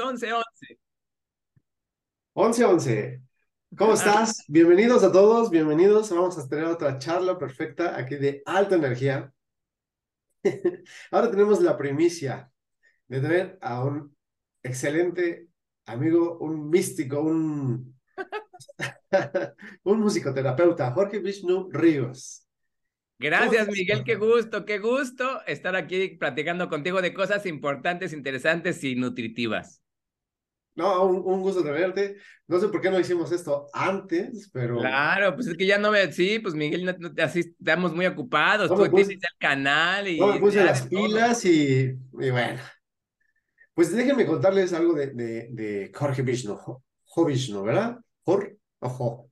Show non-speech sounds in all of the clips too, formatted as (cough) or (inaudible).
A las 11, 11. 11, 11. ¿Cómo estás? Bienvenidos a todos, bienvenidos. Vamos a tener otra charla perfecta aquí de alta energía. (laughs) Ahora tenemos la primicia de tener a un excelente amigo, un místico, un, (laughs) un musicoterapeuta, Jorge Vishnu Ríos. Gracias, Miguel, qué gusto, qué gusto estar aquí platicando contigo de cosas importantes, interesantes y nutritivas. No, un, gusto de verte. No sé por qué no hicimos esto antes, pero. Claro, pues es que ya no me. Sí, pues Miguel, no, así estamos muy ocupados. Tú tienes el canal y. No me puse las pilas y, y, bueno. Pues déjenme contarles algo de, de, de Jorge Vishnu. Jo Vishnu, ¿verdad? Jorge ojo.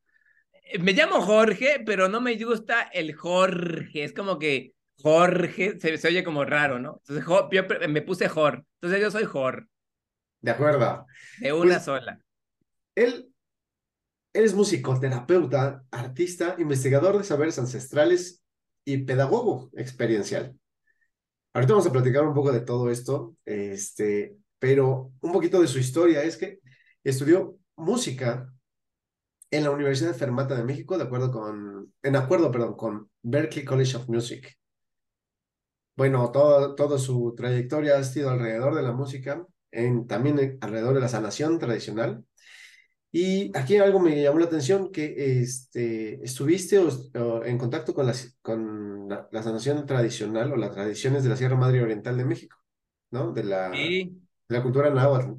Eh, me llamo Jorge, pero no me gusta el Jorge. Es como que Jorge se, oye como raro, ¿no? Entonces yo me puse Jor. Entonces yo soy Jor. De acuerdo. De una pues, sola. Él, él es musicoterapeuta, artista, investigador de saberes ancestrales y pedagogo experiencial. Ahorita vamos a platicar un poco de todo esto, este, pero un poquito de su historia es que estudió música en la Universidad de Fermata de México, de acuerdo con, en acuerdo, perdón, con Berklee College of Music. Bueno, todo, toda su trayectoria ha sido alrededor de la música, en, también alrededor de la sanación tradicional. Y aquí algo me llamó la atención, que este, estuviste en contacto con, con la, sanación tradicional o las tradiciones de la Sierra Madre Oriental de México, ¿no? De la, de la cultura náhuatl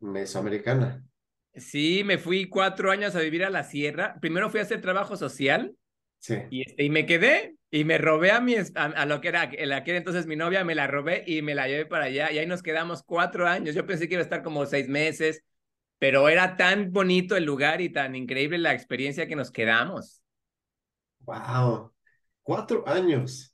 mesoamericana. Sí, me fui cuatro años a vivir a la sierra. Primero fui a hacer trabajo social. Sí. Y, este, y me quedé y me robé a mi, a, lo que era, la que era entonces mi novia, me la robé y me la llevé para allá. Y ahí nos quedamos cuatro años. Yo pensé que iba a estar como seis meses, pero era tan bonito el lugar y tan increíble la experiencia que nos quedamos. Wow, cuatro años.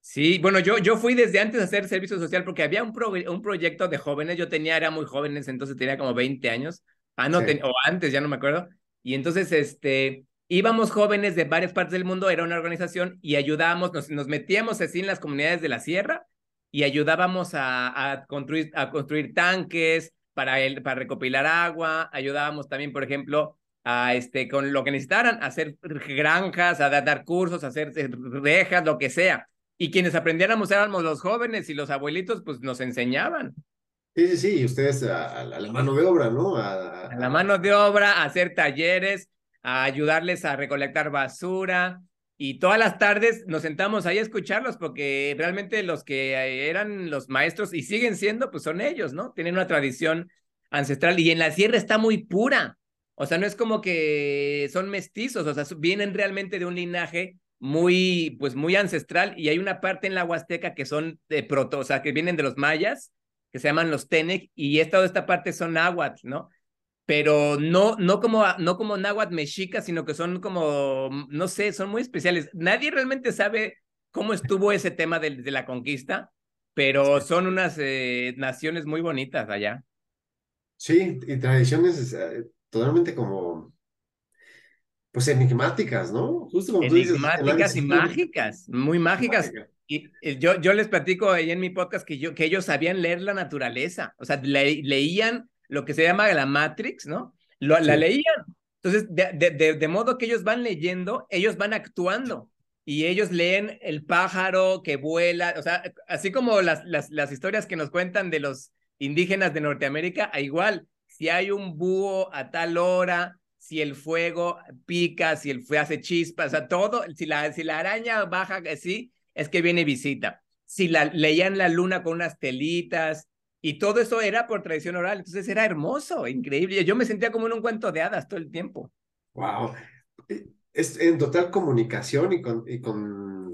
Sí, bueno, yo, yo fui desde antes a hacer servicio social porque había un, un proyecto de jóvenes, yo tenía, era muy jóvenes, entonces tenía como 20 años, Ah, no, o antes, ya no me acuerdo. Y entonces, este, íbamos jóvenes de varias partes del mundo, era una organización y ayudábamos, nos, nos metíamos así en las comunidades de la sierra y ayudábamos a, a construir, a construir tanques para, el, para recopilar agua, ayudábamos también, por ejemplo, a este, con lo que necesitaran, hacer granjas, a dar cursos, a hacer rejas, lo que sea. Y quienes aprendiéramos éramos los jóvenes y los abuelitos, pues nos enseñaban. Sí, sí, sí, ustedes a, la mano de obra, ¿no? A, la mano de obra, a hacer talleres, a ayudarles a recolectar basura. Y todas las tardes nos sentamos ahí a escucharlos porque realmente los que eran los maestros y siguen siendo, pues son ellos, ¿no? Tienen una tradición ancestral y en la sierra está muy pura. O sea, no es como que son mestizos, o sea, vienen realmente de un linaje muy, pues muy ancestral y hay una parte en la Huasteca que son de proto, o sea, que vienen de los mayas que se llaman los Tenec, y esta, esta parte son náhuatl, ¿no? Pero no, no, como, no como náhuatl mexica, sino que son como, no sé, son muy especiales. Nadie realmente sabe cómo estuvo ese tema de, de la conquista, pero son unas eh, naciones muy bonitas allá. Sí, y tradiciones eh, totalmente como, pues enigmáticas, ¿no? Justo como enigmáticas y mágicas, muy mágicas. Y yo, yo les platico ahí en mi podcast que, yo, que ellos sabían leer la naturaleza, o sea, leían lo que se llama la Matrix, ¿no? Lo, La leían. Entonces, de, de, de, modo que ellos van leyendo, ellos van actuando y ellos leen el pájaro que vuela, o sea, así como las, las, las historias que nos cuentan de los indígenas de Norteamérica, igual, si hay un búho a tal hora, si el fuego pica, si el fuego hace chispas, o sea, todo, si la, si la araña baja así, es que viene visita. Si la, leían la luna con unas telitas y todo eso era por tradición oral, entonces era hermoso, increíble. Yo me sentía como en un cuento de hadas todo el tiempo. Wow. Es en total comunicación y con, y con,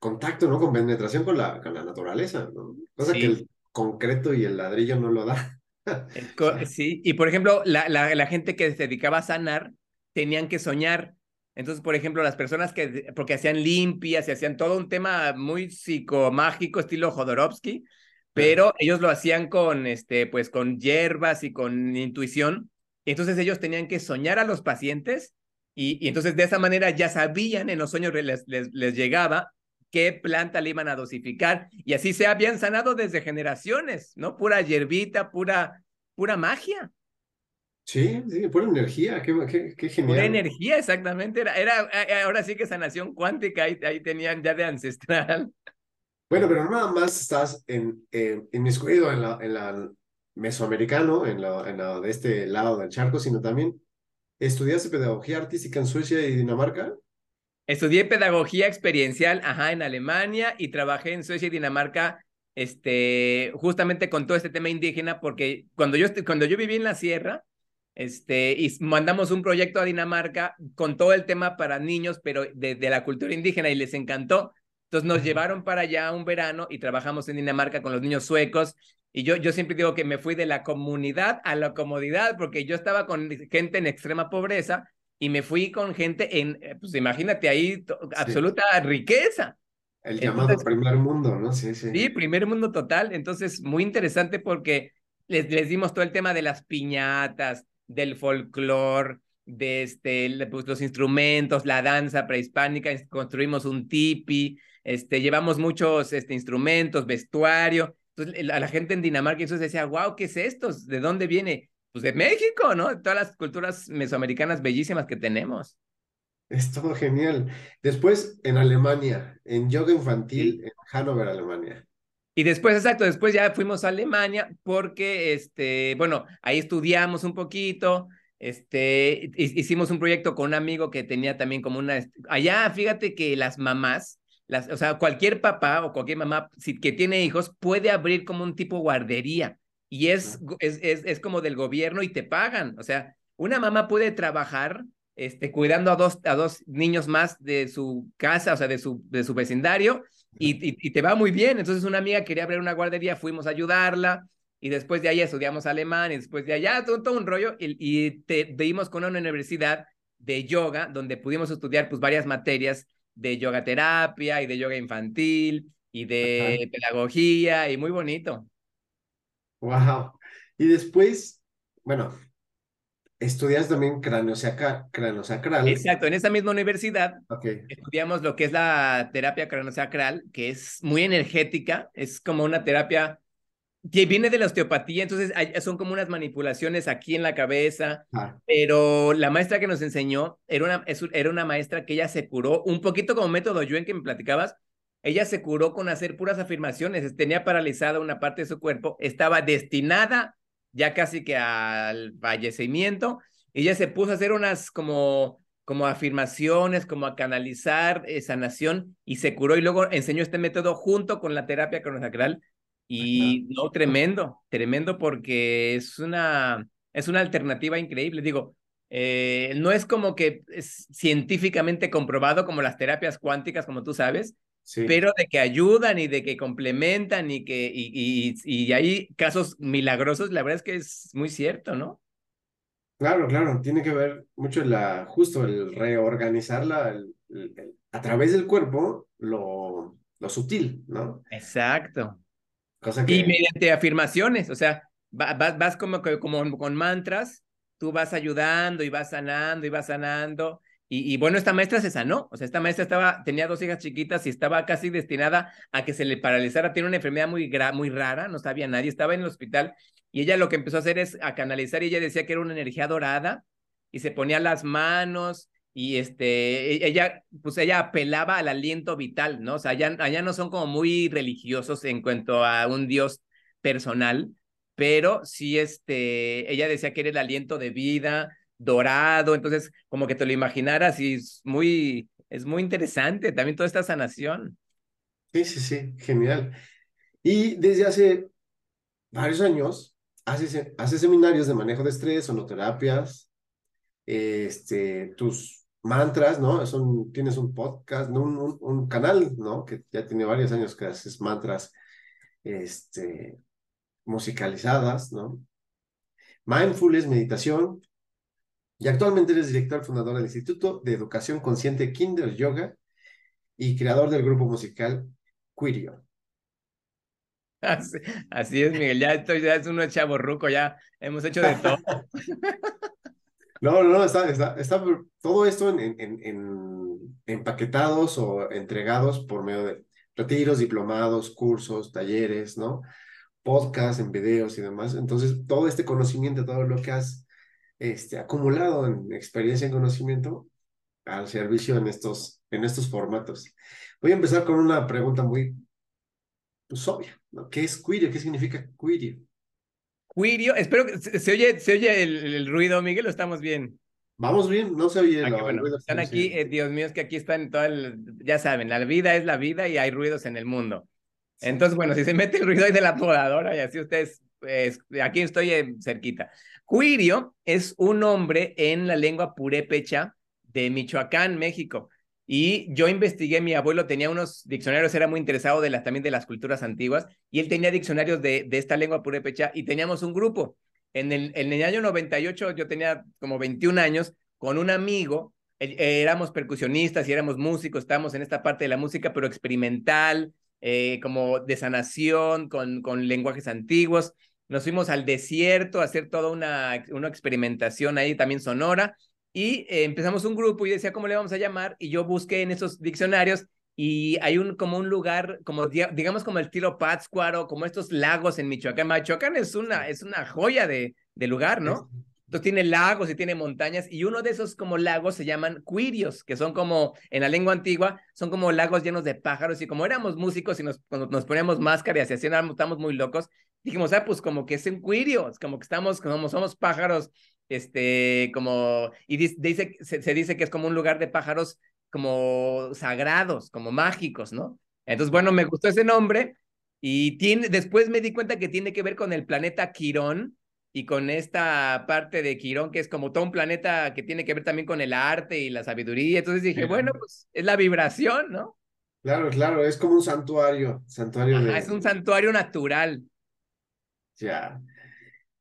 contacto, ¿no? Con penetración con la, con la naturaleza, ¿no? Cosa Sí. que el concreto y el ladrillo no lo da. (laughs) Sí, y por ejemplo, la, la, la gente que se dedicaba a sanar tenían que soñar. Entonces, por ejemplo, las personas que, porque hacían limpias y hacían todo un tema muy psicomágico, estilo Jodorowsky, pero ellos lo hacían con, este, pues, con hierbas y con intuición. Entonces ellos tenían que soñar a los pacientes y, y entonces de esa manera ya sabían, en los sueños les, les, les llegaba qué planta le iban a dosificar y así se habían sanado desde generaciones, ¿no? Pura hierbita, pura, pura magia, Sí, sí, pura energía, qué, qué, qué pura genial. energía, exactamente. Era, era, eh, ahora sí que sanación cuántica, ahí, ahí tenían ya de ancestral. Bueno, pero nada más estás en, en, inmiscuido en la, en la mesoamericano, en la, en la de este lado del charco, sino también estudiaste pedagogía artística en Suecia y Dinamarca. Estudié pedagogía experiencial, ajá, en Alemania y trabajé en Suecia y Dinamarca, este, justamente con todo este tema indígena, porque cuando yo, cuando yo viví en la sierra, este, y mandamos un proyecto a Dinamarca con todo el tema para niños, pero de la cultura indígena y les encantó. Entonces nos llevaron para allá un verano y trabajamos en Dinamarca con los niños suecos. Y yo, yo siempre digo que me fui de la comunidad a la comodidad, porque yo estaba con gente en extrema pobreza y me fui con gente en, eh, pues imagínate ahí, to- absoluta riqueza. El llamado Entonces, primer mundo, ¿no? Sí, sí. Sí, primer mundo total. Entonces, muy interesante porque les, les dimos todo el tema de las piñatas, del folclore, de este, pues, los instrumentos, la danza prehispánica, construimos un tipi, este, llevamos muchos este, instrumentos, vestuario. Entonces, a la gente en Dinamarca entonces decía, wow, ¿qué es esto? ¿De dónde viene? Pues de México, ¿no? Todas las culturas mesoamericanas bellísimas que tenemos. Es todo genial. Después en Alemania, en yoga infantil Sí. en Hannover, Alemania. Y después, exacto, después ya fuimos a Alemania porque, este, bueno, ahí estudiamos un poquito, este, hi- hicimos un proyecto con un amigo que tenía también como una, allá, fíjate que las mamás, las, o sea, cualquier papá o cualquier mamá si, que tiene hijos puede abrir como un tipo guardería y es, es, es, es como del gobierno y te pagan, o sea, una mamá puede trabajar, este, cuidando a dos, a dos niños más de su casa, o sea, de su, de su vecindario y, y, y te va muy bien. Entonces una amiga quería abrir una guardería, fuimos a ayudarla y después de ahí estudiamos alemán y después de allá todo, todo un rollo y, y te dimos con una universidad de yoga donde pudimos estudiar pues varias materias de yoga terapia y de yoga infantil y de Ajá. pedagogía y muy bonito. Wow. Y después, bueno, estudias también craneosacral, craneosacral. Exacto, en esa misma universidad Ok. estudiamos lo que es la terapia craneosacral, que es muy energética, es como una terapia que viene de la osteopatía, entonces son como unas manipulaciones aquí en la cabeza, Ah, pero la maestra que nos enseñó era una, era una maestra que ella se curó, un poquito como método Yuen que me platicabas, ella se curó con hacer puras afirmaciones, tenía paralizada una parte de su cuerpo, estaba destinada ya casi que al fallecimiento, y ella se puso a hacer unas como, como afirmaciones, como a canalizar eh, sanación, y se curó, y luego enseñó este método junto con la terapia cronosacral, y no, tremendo, tremendo porque es una, es una alternativa increíble. Digo, eh, no es como que es científicamente comprobado como las terapias cuánticas, como tú sabes, sí. pero de que ayudan y de que complementan y que y, y, y hay casos milagrosos, la verdad es que es muy cierto, ¿no? Claro, claro, tiene que ver mucho la, justo el reorganizar la, el- el- el- a través del cuerpo lo, lo sutil, ¿no? Exacto. Cosa Y mediante afirmaciones, o sea, va- vas, vas como, como con mantras, tú vas ayudando y vas sanando y vas sanando. Y, y bueno, esta maestra se sanó, o sea, esta maestra estaba, tenía dos hijas chiquitas y estaba casi destinada a que se le paralizara, tiene una enfermedad muy, gra- muy rara, no sabía nadie, estaba en el hospital. Y ella lo que empezó a hacer es a canalizar y ella decía que era una energía dorada y se ponía las manos y este, e- ella, pues ella apelaba al aliento vital, ¿no? O sea, allá, allá no son como muy religiosos en cuanto a un Dios personal, pero sí, este, ella decía que era el aliento de vida dorado, entonces como que te lo imaginaras y es muy, es muy interesante también toda esta sanación. sí, sí, sí, genial. Y desde hace varios años haces, haces seminarios de manejo de estrés, sonoterapias, este, tus mantras, ¿no? Son, tienes un podcast, ¿no? un, un, canal, ¿no? Que ya tiene varios años que haces mantras este, musicalizadas, ¿no? Mindfulness, meditación. Y actualmente eres director fundador del Instituto de Educación Consciente Kinder Yoga y creador del grupo musical Quirio. Así, es, Miguel. Ya estoy, ya es uno chavo ruco, ya hemos hecho de todo. (laughs) No, no, está, está, está todo esto en, en, en, empaquetados o entregados por medio de retiros, diplomados, cursos, talleres, ¿no? Podcasts, en videos y demás. Entonces, todo este conocimiento, todo lo que has este, acumulado en experiencia y conocimiento al servicio en estos, en estos formatos. Voy a empezar con una pregunta muy pues, obvia. ¿no? ¿Qué es Quirio? ¿Qué significa Quirio? Quirio, espero que se, oye, se oye el, ruido, Miguel, ¿lo estamos bien? Vamos bien, no se oye ah, el ruido. Están aquí, eh, Dios mío, es que aquí están todo el, ya saben, la vida es la vida y hay ruidos en el mundo. Entonces, bueno, si se mete el ruido ahí de la podadora y así ustedes, aquí estoy eh, cerquita. Quirio es un nombre en la lengua purépecha de Michoacán, México. Y yo investigué, mi abuelo tenía unos diccionarios, era muy interesado de las, también de las culturas antiguas, y él tenía diccionarios de, de esta lengua purépecha y teníamos un grupo. En el, en el año 98 yo tenía como 21 años con un amigo, éramos percusionistas y éramos músicos, estábamos en esta parte de la música, pero experimental, eh, como de sanación, con, con lenguajes antiguos. Nos fuimos al desierto a hacer toda una, una experimentación ahí también sonora y eh, empezamos un grupo y decía cómo le vamos a llamar y yo busqué en esos diccionarios y hay un como un lugar como digamos como el estilo Pátzcuaro, como estos lagos en Michoacán. Michoacán es una es una joya de, de lugar, ¿no? Entonces tiene lagos y tiene montañas y uno de esos como lagos se llaman cuirios, que son como en la lengua antigua, son como lagos llenos de pájaros y como éramos músicos y nos, nos poníamos máscara y así estamos muy locos, dijimos, ah, pues como que es un cuirio, es como que estamos, como somos pájaros este, como, y dice, se, dice que es como un lugar de pájaros como sagrados, como mágicos, ¿no? Entonces, bueno, me gustó ese nombre y tiene, después me di cuenta que tiene que ver con el planeta Quirón y con esta parte de Quirón, que es como todo un planeta que tiene que ver también con el arte y la sabiduría. Entonces dije, bueno, pues es la vibración, ¿no? Claro, claro, es como un santuario, santuario Es un santuario natural. Ya.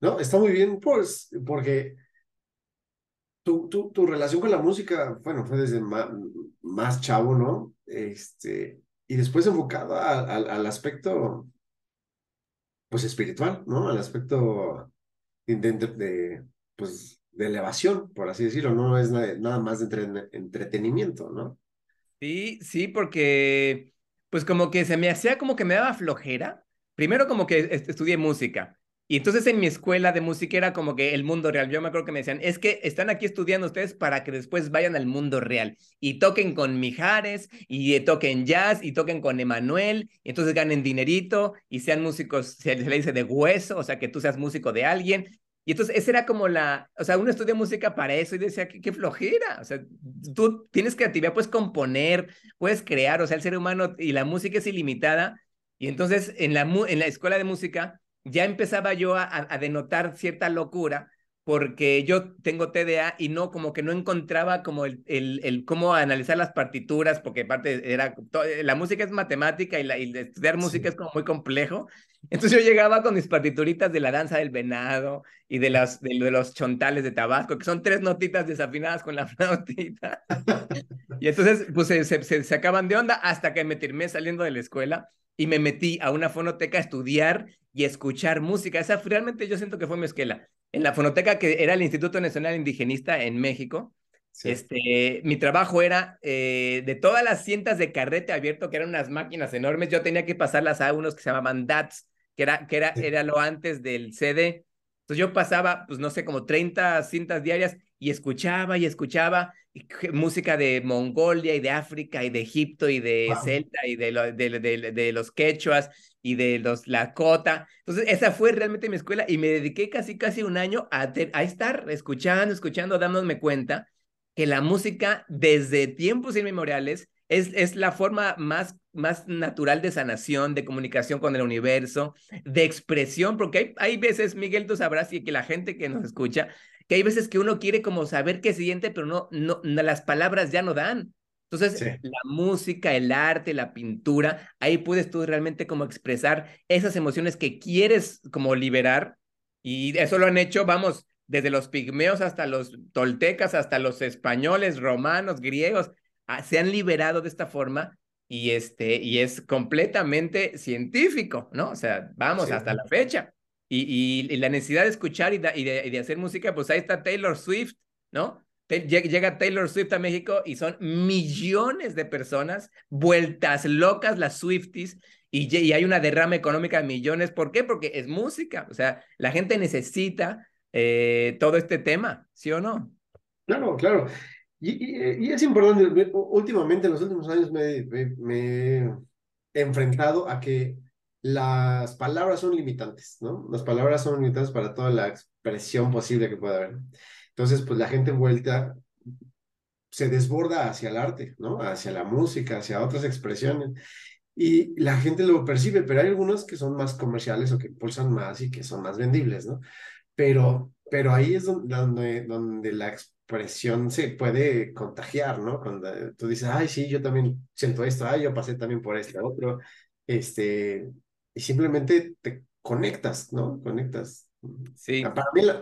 No, está muy bien, pues, porque tu, tu, tu relación con la música, bueno, fue desde más, chavo, ¿no? Este, y después enfocada al, aspecto, pues, espiritual, ¿no? Al aspecto de, de, pues, de elevación, por así decirlo, no es nada, más de entretenimiento, ¿no? Sí, sí, porque, pues, como que se me hacía como que me daba flojera. Primero como que estudié música y entonces en mi escuela de música era como que el mundo real. Yo me acuerdo que me decían, es que están aquí estudiando ustedes para que después vayan al mundo real y toquen con Mijares y toquen jazz y toquen con Emanuel y entonces ganen dinerito y sean músicos, se le dice de hueso, o sea, que tú seas músico de alguien. Y entonces esa era como la, o sea, uno estudia música para eso y decía, qué, qué flojera, o sea, tú tienes creatividad, puedes componer, puedes crear, o sea, el ser humano y la música es ilimitada. Y entonces en la, en la escuela de música ya empezaba yo a, denotar cierta locura porque yo tengo TDA y no, como que no encontraba como el, el, el cómo analizar las partituras, porque aparte era, la música es matemática y, la, y estudiar música es como muy complejo. Entonces yo llegaba con mis partituritas de la danza del venado y de, las, de, los chontales de Tabasco, que son tres notitas desafinadas con la (laughs) flautita. y entonces, pues se, se, se, acaban de onda hasta que me terminé saliendo de la escuela y me metí a una fonoteca a estudiar y escuchar música. Esa realmente yo siento que fue mi esquela. En la fonoteca que era el Instituto Nacional Indigenista en México, este, mi trabajo era eh, de todas las cintas de carrete abierto, que eran unas máquinas enormes, yo tenía que pasarlas a unos que se llamaban DATs, que era, que era, era lo antes del CD. Entonces yo pasaba, pues no sé, como 30 cintas diarias y escuchaba y escuchaba música de Mongolia y de África y de Egipto y de Celta y de, de, de, los quechuas y de los Lakota. Entonces, esa fue realmente mi escuela y me dediqué casi, casi un año a, a estar escuchando, escuchando, dándome cuenta que la música desde tiempos inmemoriales es, es la forma más, más natural de sanación, de comunicación con el universo, de expresión, porque hay, hay veces, Miguel, tú sabrás y que la gente que nos escucha que hay veces que uno quiere como saber qué siente, pero no, no, las palabras ya no dan. Entonces, la música, el arte, la pintura, ahí puedes tú realmente como expresar esas emociones que quieres como liberar y eso lo han hecho, vamos, desde los pigmeos hasta los toltecas, hasta los españoles, romanos, griegos, ah, se han liberado de esta forma y, este, y es completamente científico, ¿no? O sea, vamos, hasta la fecha. Y, y, la necesidad de escuchar y de, y de hacer música, pues ahí está Taylor Swift, ¿no? Llega Taylor Swift a México y son millones de personas vueltas locas las Swifties y, y, hay una derrama económica de millones. ¿Por qué? Porque es música. O sea, la gente necesita eh, todo este tema, ¿sí o no? Claro, claro. Y, y, es importante, últimamente en los últimos años me, me, he enfrentado a que las palabras son limitantes, ¿no? Las palabras son limitantes para toda la expresión posible que pueda haber. Entonces, pues la gente envuelta se desborda hacia el arte, ¿no? Hacia la música, hacia otras expresiones. Y la gente lo percibe, pero hay algunos que son más comerciales o que impulsan más y que son más vendibles, ¿no? Pero, pero ahí es donde, donde, la expresión se puede contagiar, ¿no? Cuando tú dices, ay, sí, yo también siento esto, ay, yo pasé también por este otro, este, y simplemente te conectas, ¿no? Conectas. Sí.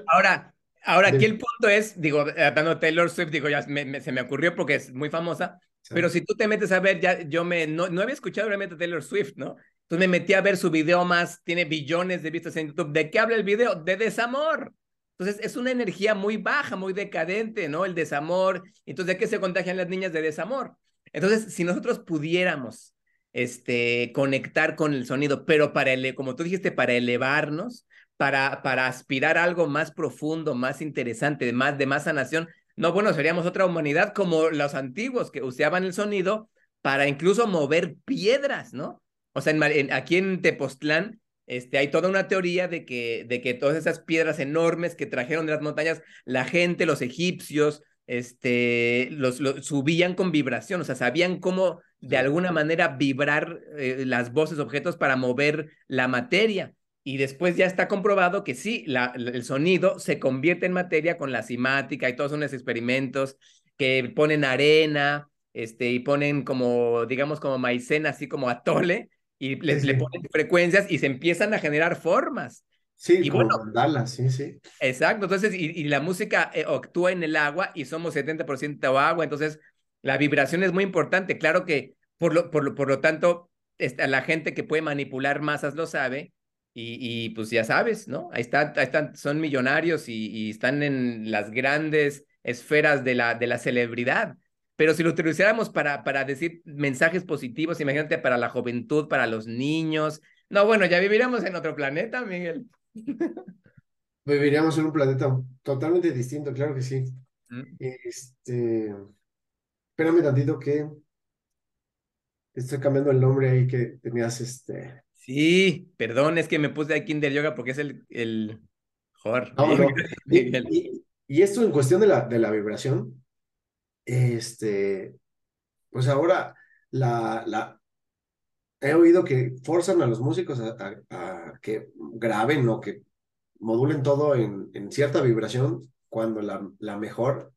Ahora, Ahora, aquí el punto es, digo, hablando Taylor Swift, digo, ya se me ocurrió porque es muy famosa, pero si tú te metes a ver, ya yo me, no, no había escuchado realmente a Taylor Swift, ¿no? Entonces me metí a ver su video más, tiene billones de vistas en YouTube. ¿De qué habla el video? De desamor. Entonces es una energía muy baja, muy decadente, ¿no? El desamor. Entonces, ¿de qué se contagian las niñas de desamor? Entonces, si nosotros pudiéramos este, conectar con el sonido, pero para, ele como tú dijiste, para elevarnos, para, para aspirar a algo más profundo, más interesante, de más, de más sanación. No, bueno, seríamos otra humanidad como los antiguos que usaban el sonido para incluso mover piedras, ¿no? O sea, en, aquí en Tepoztlán este, hay toda una teoría de que, de que todas esas piedras enormes que trajeron de las montañas, la gente, los egipcios, este, los, subían con vibración, o sea, sabían cómo de alguna manera vibrar eh, las voces, objetos para mover la materia. Y después ya está comprobado que sí, la, el sonido se convierte en materia con la simática y todos unos experimentos que ponen arena, este, y ponen como, digamos, como maicena, así como atole, y le, le ponen frecuencias y se empiezan a generar formas. Sí, y como bueno, sí, sí. Exacto, entonces, y, y la música eh, actúa en el agua y somos 70% agua, entonces la vibración es muy importante. Claro que, por lo, por lo, por lo tanto, esta, la gente que puede manipular masas lo sabe, y, pues ya sabes, ¿no? Ahí, está, están, son millonarios y, están en las grandes esferas de la, de la celebridad. Pero si lo utilizáramos para, para decir mensajes positivos, imagínate para la juventud, para los niños. No, bueno, ya viviríamos en otro planeta, Miguel. (laughs) Viviríamos en un planeta totalmente distinto, claro que sí. Mm. Este, espérame tantito que estoy cambiando el nombre ahí que tenías este. Sí, perdón, es que me puse aquí Kinder Yoga porque es el, el... Joder. (laughs) Y, esto en cuestión de la, de la vibración, este, pues ahora la, la, he oído que forzan a los músicos a, que graben o que modulen todo en, en cierta vibración cuando la, la mejor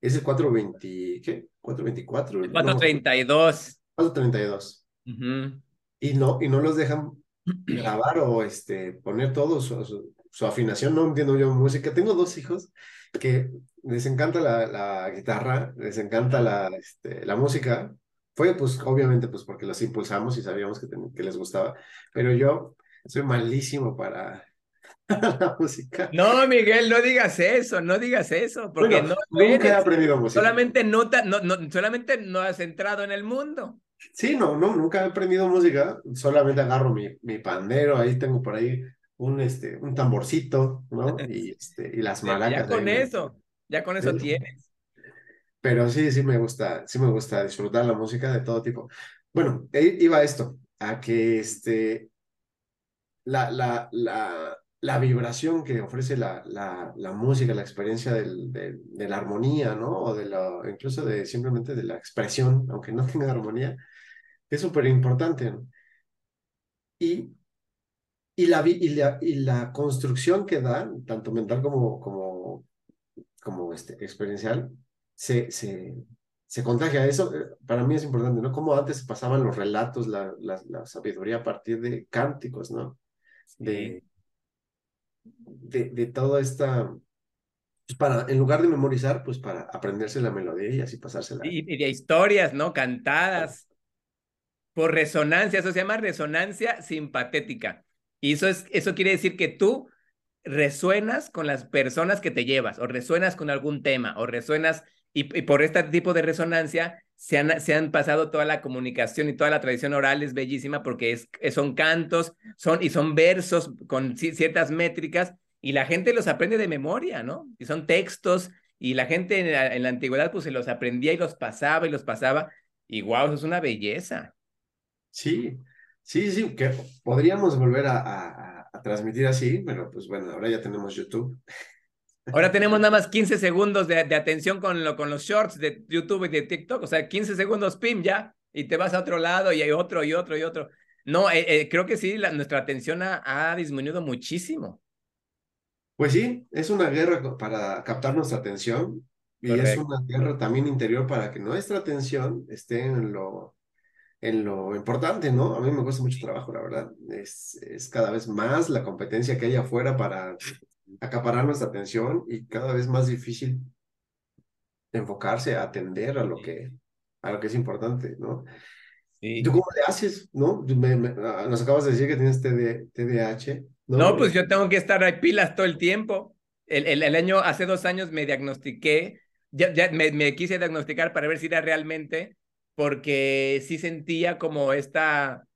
es el 420, ¿qué? 424. 432. 432. Uh y no, y no los dejan grabar o este, poner todo su, su, afinación. No entiendo yo música. Tengo dos hijos que les encanta la, la guitarra, les encanta la, este, la música. Fue pues obviamente pues porque los impulsamos y sabíamos que, que les gustaba, pero yo soy malísimo para, (laughs) la música. No, Miguel, no digas eso, no digas eso, porque no nunca he aprendido música. Solamente no, no, solamente no has entrado en el mundo. Sí, no, no, nunca he aprendido música, solamente agarro mi, mi pandero, ahí tengo por ahí un, este, un tamborcito, ¿no? (laughs) Y, este, y las maracas. Ya con eso, ya con eso tienes. Pero sí, sí me gusta, sí me gusta disfrutar la música de todo tipo. Bueno, e, iba esto, a que este, la, la, la, la vibración que ofrece la, la, la música, la experiencia del, de, la armonía, ¿no? O de la, incluso de simplemente de la expresión, aunque no (laughs) tenga armonía, es súper importante. Y, y, la, y, la, y la construcción que da, tanto mental como, como como este, experiencial, se, se, se contagia. Eso eh, para mí es importante, ¿no? Como antes pasaban los relatos, la, la, la sabiduría a partir de cánticos, ¿no? De, de, de toda esta pues, para, en lugar de memorizar, pues para aprenderse la melodía y así pasársela. Y, y de historias, ¿no? Cantadas por resonancia, eso se llama resonancia simpatética. Y eso, es, eso quiere decir que tú resuenas con las personas que te llevas, o resuenas con algún tema, o resuenas, y, por este tipo de resonancia se han, se han, pasado toda la comunicación y toda la tradición oral es bellísima porque es, son cantos son, y son versos con ciertas métricas y la gente los aprende de memoria, ¿no? Y son textos y la gente en la, en la antigüedad pues se los aprendía y los pasaba y los pasaba y wow, es una belleza. Sí, sí, sí, que podríamos volver a, transmitir así, pero pues bueno, ahora ya tenemos YouTube. Ahora tenemos nada más 15 segundos de, de, atención con, lo, con los shorts de YouTube y de TikTok, o sea, 15 segundos, pim, ya, y te vas a otro lado y hay otro y otro y otro. No, eh, eh, creo que sí, la, nuestra atención ha, ha, disminuido muchísimo. Pues sí, es una guerra para captar nuestra atención y Correcto. es una guerra también interior para que nuestra atención esté en lo, en lo importante, ¿no? A mí me cuesta mucho trabajo, la verdad. Es, es cada vez más la competencia que hay afuera para acaparar nuestra atención y cada vez más difícil enfocarse a atender a lo que, a lo que es importante, ¿no? Sí. ¿Tú cómo le haces, no? Me, me, ah, nos acabas de decir que tienes TD, TDAH. ¿no? no, pues yo tengo que estar ahí pilas todo el tiempo. El, el, el año, hace dos años me diagnostiqué, ya, ya me, me quise diagnosticar para ver si era realmente porque sí sentía como esta,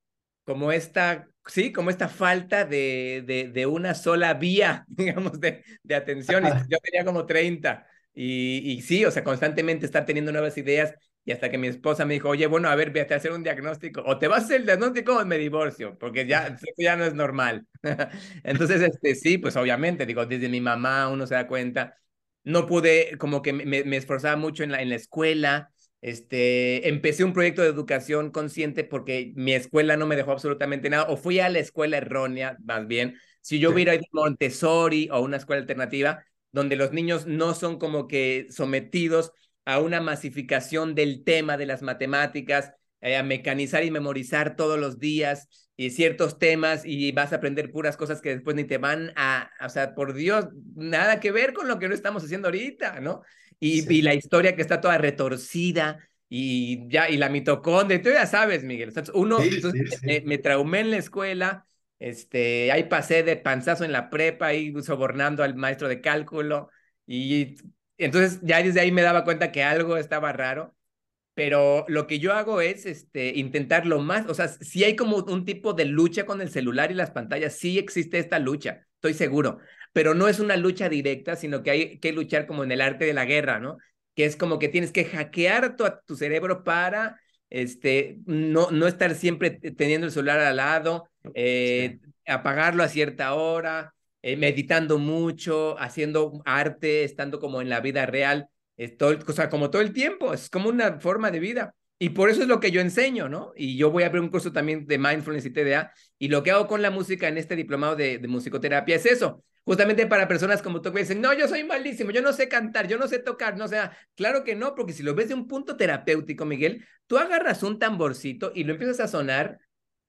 como esta, sí, como esta falta de, de, de una sola vía, (laughs) digamos, de, de atención. Yo tenía como 30 y, y sí, o sea, constantemente estar teniendo nuevas ideas y hasta que mi esposa me dijo, oye, bueno, a ver, vete a hacer un diagnóstico, o te vas a hacer el diagnóstico o me divorcio, porque ya, ya no es normal. (laughs) Entonces, este, sí, pues obviamente, digo, desde mi mamá uno se da cuenta, no pude, como que me, me esforzaba mucho en la, en la escuela, este, empecé un proyecto de educación consciente porque mi escuela no me dejó absolutamente nada, o fui a la escuela errónea, más bien. Si yo hubiera ido a Montessori o una escuela alternativa, donde los niños no son como que sometidos a una masificación del tema de las matemáticas, eh, a mecanizar y memorizar todos los días y ciertos temas y vas a aprender puras cosas que después ni te van a, o sea, por Dios, nada que ver con lo que no estamos haciendo ahorita, ¿no? Y, sí. y la historia que está toda retorcida y ya, y la mitocondria, tú ya sabes, Miguel. Uno, sí, entonces, sí, me, me, traumé en la escuela, este, ahí pasé de panzazo en la prepa, ahí sobornando al maestro de cálculo, y entonces ya desde ahí me daba cuenta que algo estaba raro, pero lo que yo hago es este, intentarlo más, o sea, si hay como un tipo de lucha con el celular y las pantallas, sí existe esta lucha, estoy seguro, pero no es una lucha directa, sino que hay que luchar como en el arte de la guerra, ¿no? Que es como que tienes que hackear tu, tu cerebro para este, no, no estar siempre teniendo el celular al lado, eh, sí. apagarlo a cierta hora, eh, meditando mucho, haciendo arte, estando como en la vida real, todo, o sea, como todo el tiempo, es como una forma de vida. Y por eso es lo que yo enseño, ¿no? Y yo voy a abrir un curso también de mindfulness y TDA. Y lo que hago con la música en este diplomado de, de musicoterapia es eso, justamente para personas como tú que dicen, no, yo soy malísimo, yo no sé cantar, yo no sé tocar, no sé, claro que no, porque si lo ves de un punto terapéutico, Miguel, tú agarras un tamborcito y lo empiezas a sonar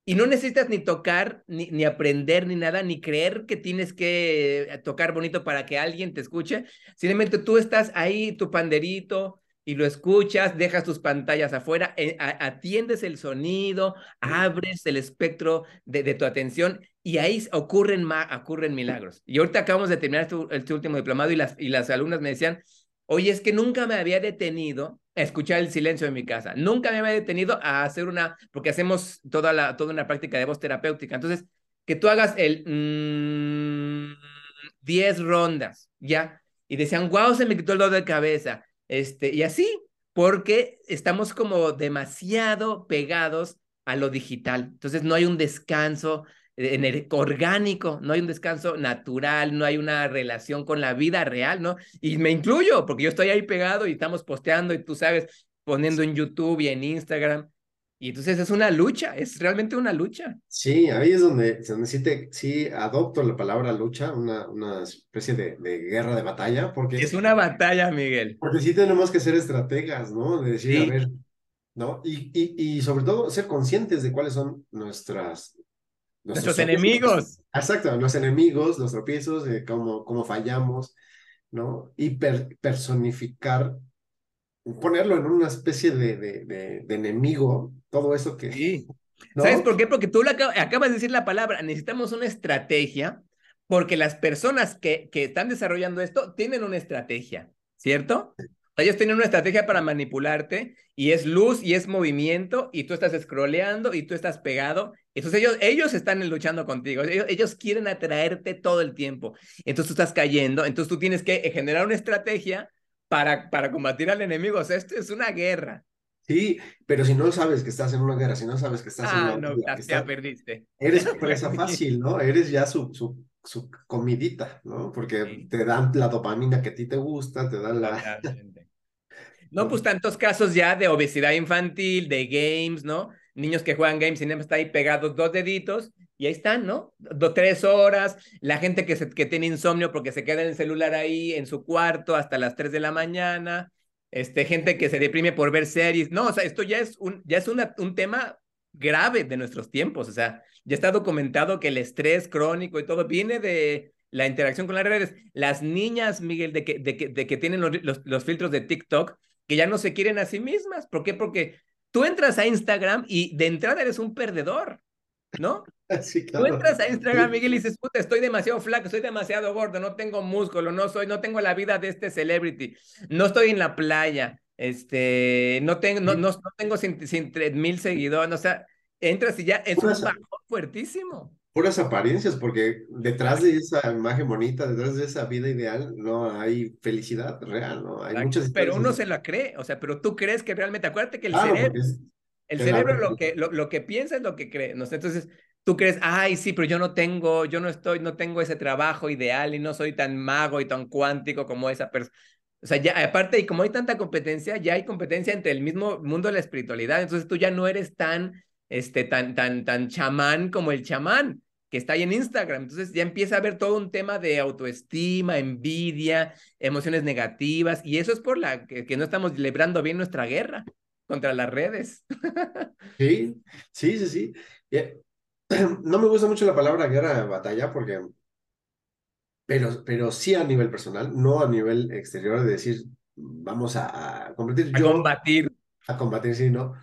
y no necesitas ni tocar, ni, ni aprender, ni nada, ni creer que tienes que tocar bonito para que alguien te escuche, simplemente tú estás ahí, tu panderito, y lo escuchas, dejas tus pantallas afuera, eh, atiendes el sonido, abres el espectro de, de tu atención y ahí ocurren, ocurren milagros. Y ahorita acabamos de terminar este, este último diplomado y las, y las alumnas me decían, oye, es que nunca me había detenido a escuchar el silencio en mi casa, nunca me había detenido a hacer una, porque hacemos toda, la, toda una práctica de voz terapéutica, entonces, que tú hagas el 10 mmm, rondas, ¿ya? Y decían, wow, se me quitó el dolor de cabeza este, y así, porque estamos como demasiado pegados a lo digital. Entonces no hay un descanso el orgánico, no hay un descanso natural, no hay una relación con la vida real, ¿no? Y me incluyo, porque yo estoy ahí pegado y estamos posteando y tú sabes, poniendo en YouTube y en Instagram. Y entonces es una lucha, es realmente una lucha. Sí, ahí es donde, donde sí, te, sí adopto la palabra lucha, una, una especie de, de guerra de batalla, porque... Es una batalla, Miguel. Porque sí tenemos que ser estrategas, ¿no? De decir, Sí. a ver, ¿no? Y, y, y sobre todo ser conscientes de cuáles son nuestras... Nuestros enemigos. Exacto, los enemigos, los tropiezos, cómo, cómo fallamos, ¿no? Y per- personificar, ponerlo en una especie de, de, de, de enemigo, todo eso que... Sí. ¿no? ¿Sabes por qué? Porque tú lo acabas de decir la palabra, necesitamos una estrategia, porque las personas que, que están desarrollando esto tienen una estrategia, ¿cierto? O sea, Ellos tienen una estrategia para manipularte y es luz y es movimiento y tú estás scrolleando y tú estás pegado. Entonces ellos, ellos están luchando contigo, ellos, ellos quieren atraerte todo el tiempo. Entonces tú estás cayendo, entonces tú tienes que generar una estrategia para, para combatir al enemigo. O sea, esto es una guerra. Sí, pero si no sabes que estás en una guerra, si no sabes que estás en Ah, una no, ya está- perdiste. eres (laughs) presa fácil, ¿no? Eres ya su, su, su comidita, ¿no? Porque Sí. te dan la dopamina que a ti te gusta, te dan la... (laughs) No, pues tantos casos ya de obesidad infantil, de games, ¿no? Niños que juegan games y nada está ahí pegados dos deditos y ahí están, ¿no? Do, tres horas, la gente que, se, que tiene insomnio porque se queda en el celular ahí en su cuarto hasta las 3 de la mañana, este, gente que se deprime por ver series, no, o sea, esto ya es un, ya es una, un tema grave de nuestros tiempos, o sea, ya está documentado que el estrés crónico y todo viene de la interacción con las redes. Las niñas, Miguel, de que, de que, de que tienen los, los, los filtros de TikTok, que ya no se quieren a sí mismas. ¿Por qué? Porque tú entras a Instagram y de entrada eres un perdedor, ¿no? (laughs) Sí, Tú claro. entras a Instagram, Miguel, y dices, puta, estoy demasiado flaco, estoy demasiado gordo, no tengo músculo, no soy, no tengo la vida de este celebrity, no estoy en la playa, este, no tengo, no, no, no tengo sin, sin tres mil seguidores, o sea, entras y ya es un bajón fuertísimo. Puras apariencias, porque detrás de esa imagen bonita, detrás de esa vida ideal, no hay felicidad real, ¿no? Hay muchas Pero uno se la cree, o sea, pero tú crees que realmente, acuérdate que el Claro, cerebro, es- el cerebro lo que, lo, lo que piensa es lo que cree, ¿no? Entonces, tú crees, ay, sí, pero yo no tengo, yo no estoy, no tengo ese trabajo ideal y no soy tan mago y tan cuántico como esa persona. O sea, ya, aparte, y como hay tanta competencia, ya hay competencia entre el mismo mundo de la espiritualidad, entonces tú ya no eres tan, este, tan, tan, tan chamán como el chamán que está ahí en Instagram. Entonces ya empieza a haber todo un tema de autoestima, envidia, emociones negativas, y eso es por la que, que no estamos librando bien nuestra guerra contra las redes. (laughs) Sí, sí, sí, sí. Eh, (clears throat) No me gusta mucho la palabra guerra batalla porque, pero, pero sí a nivel personal, no a nivel exterior de decir, vamos a, a competir. A Yo, combatir. a combatir, sí, ¿no?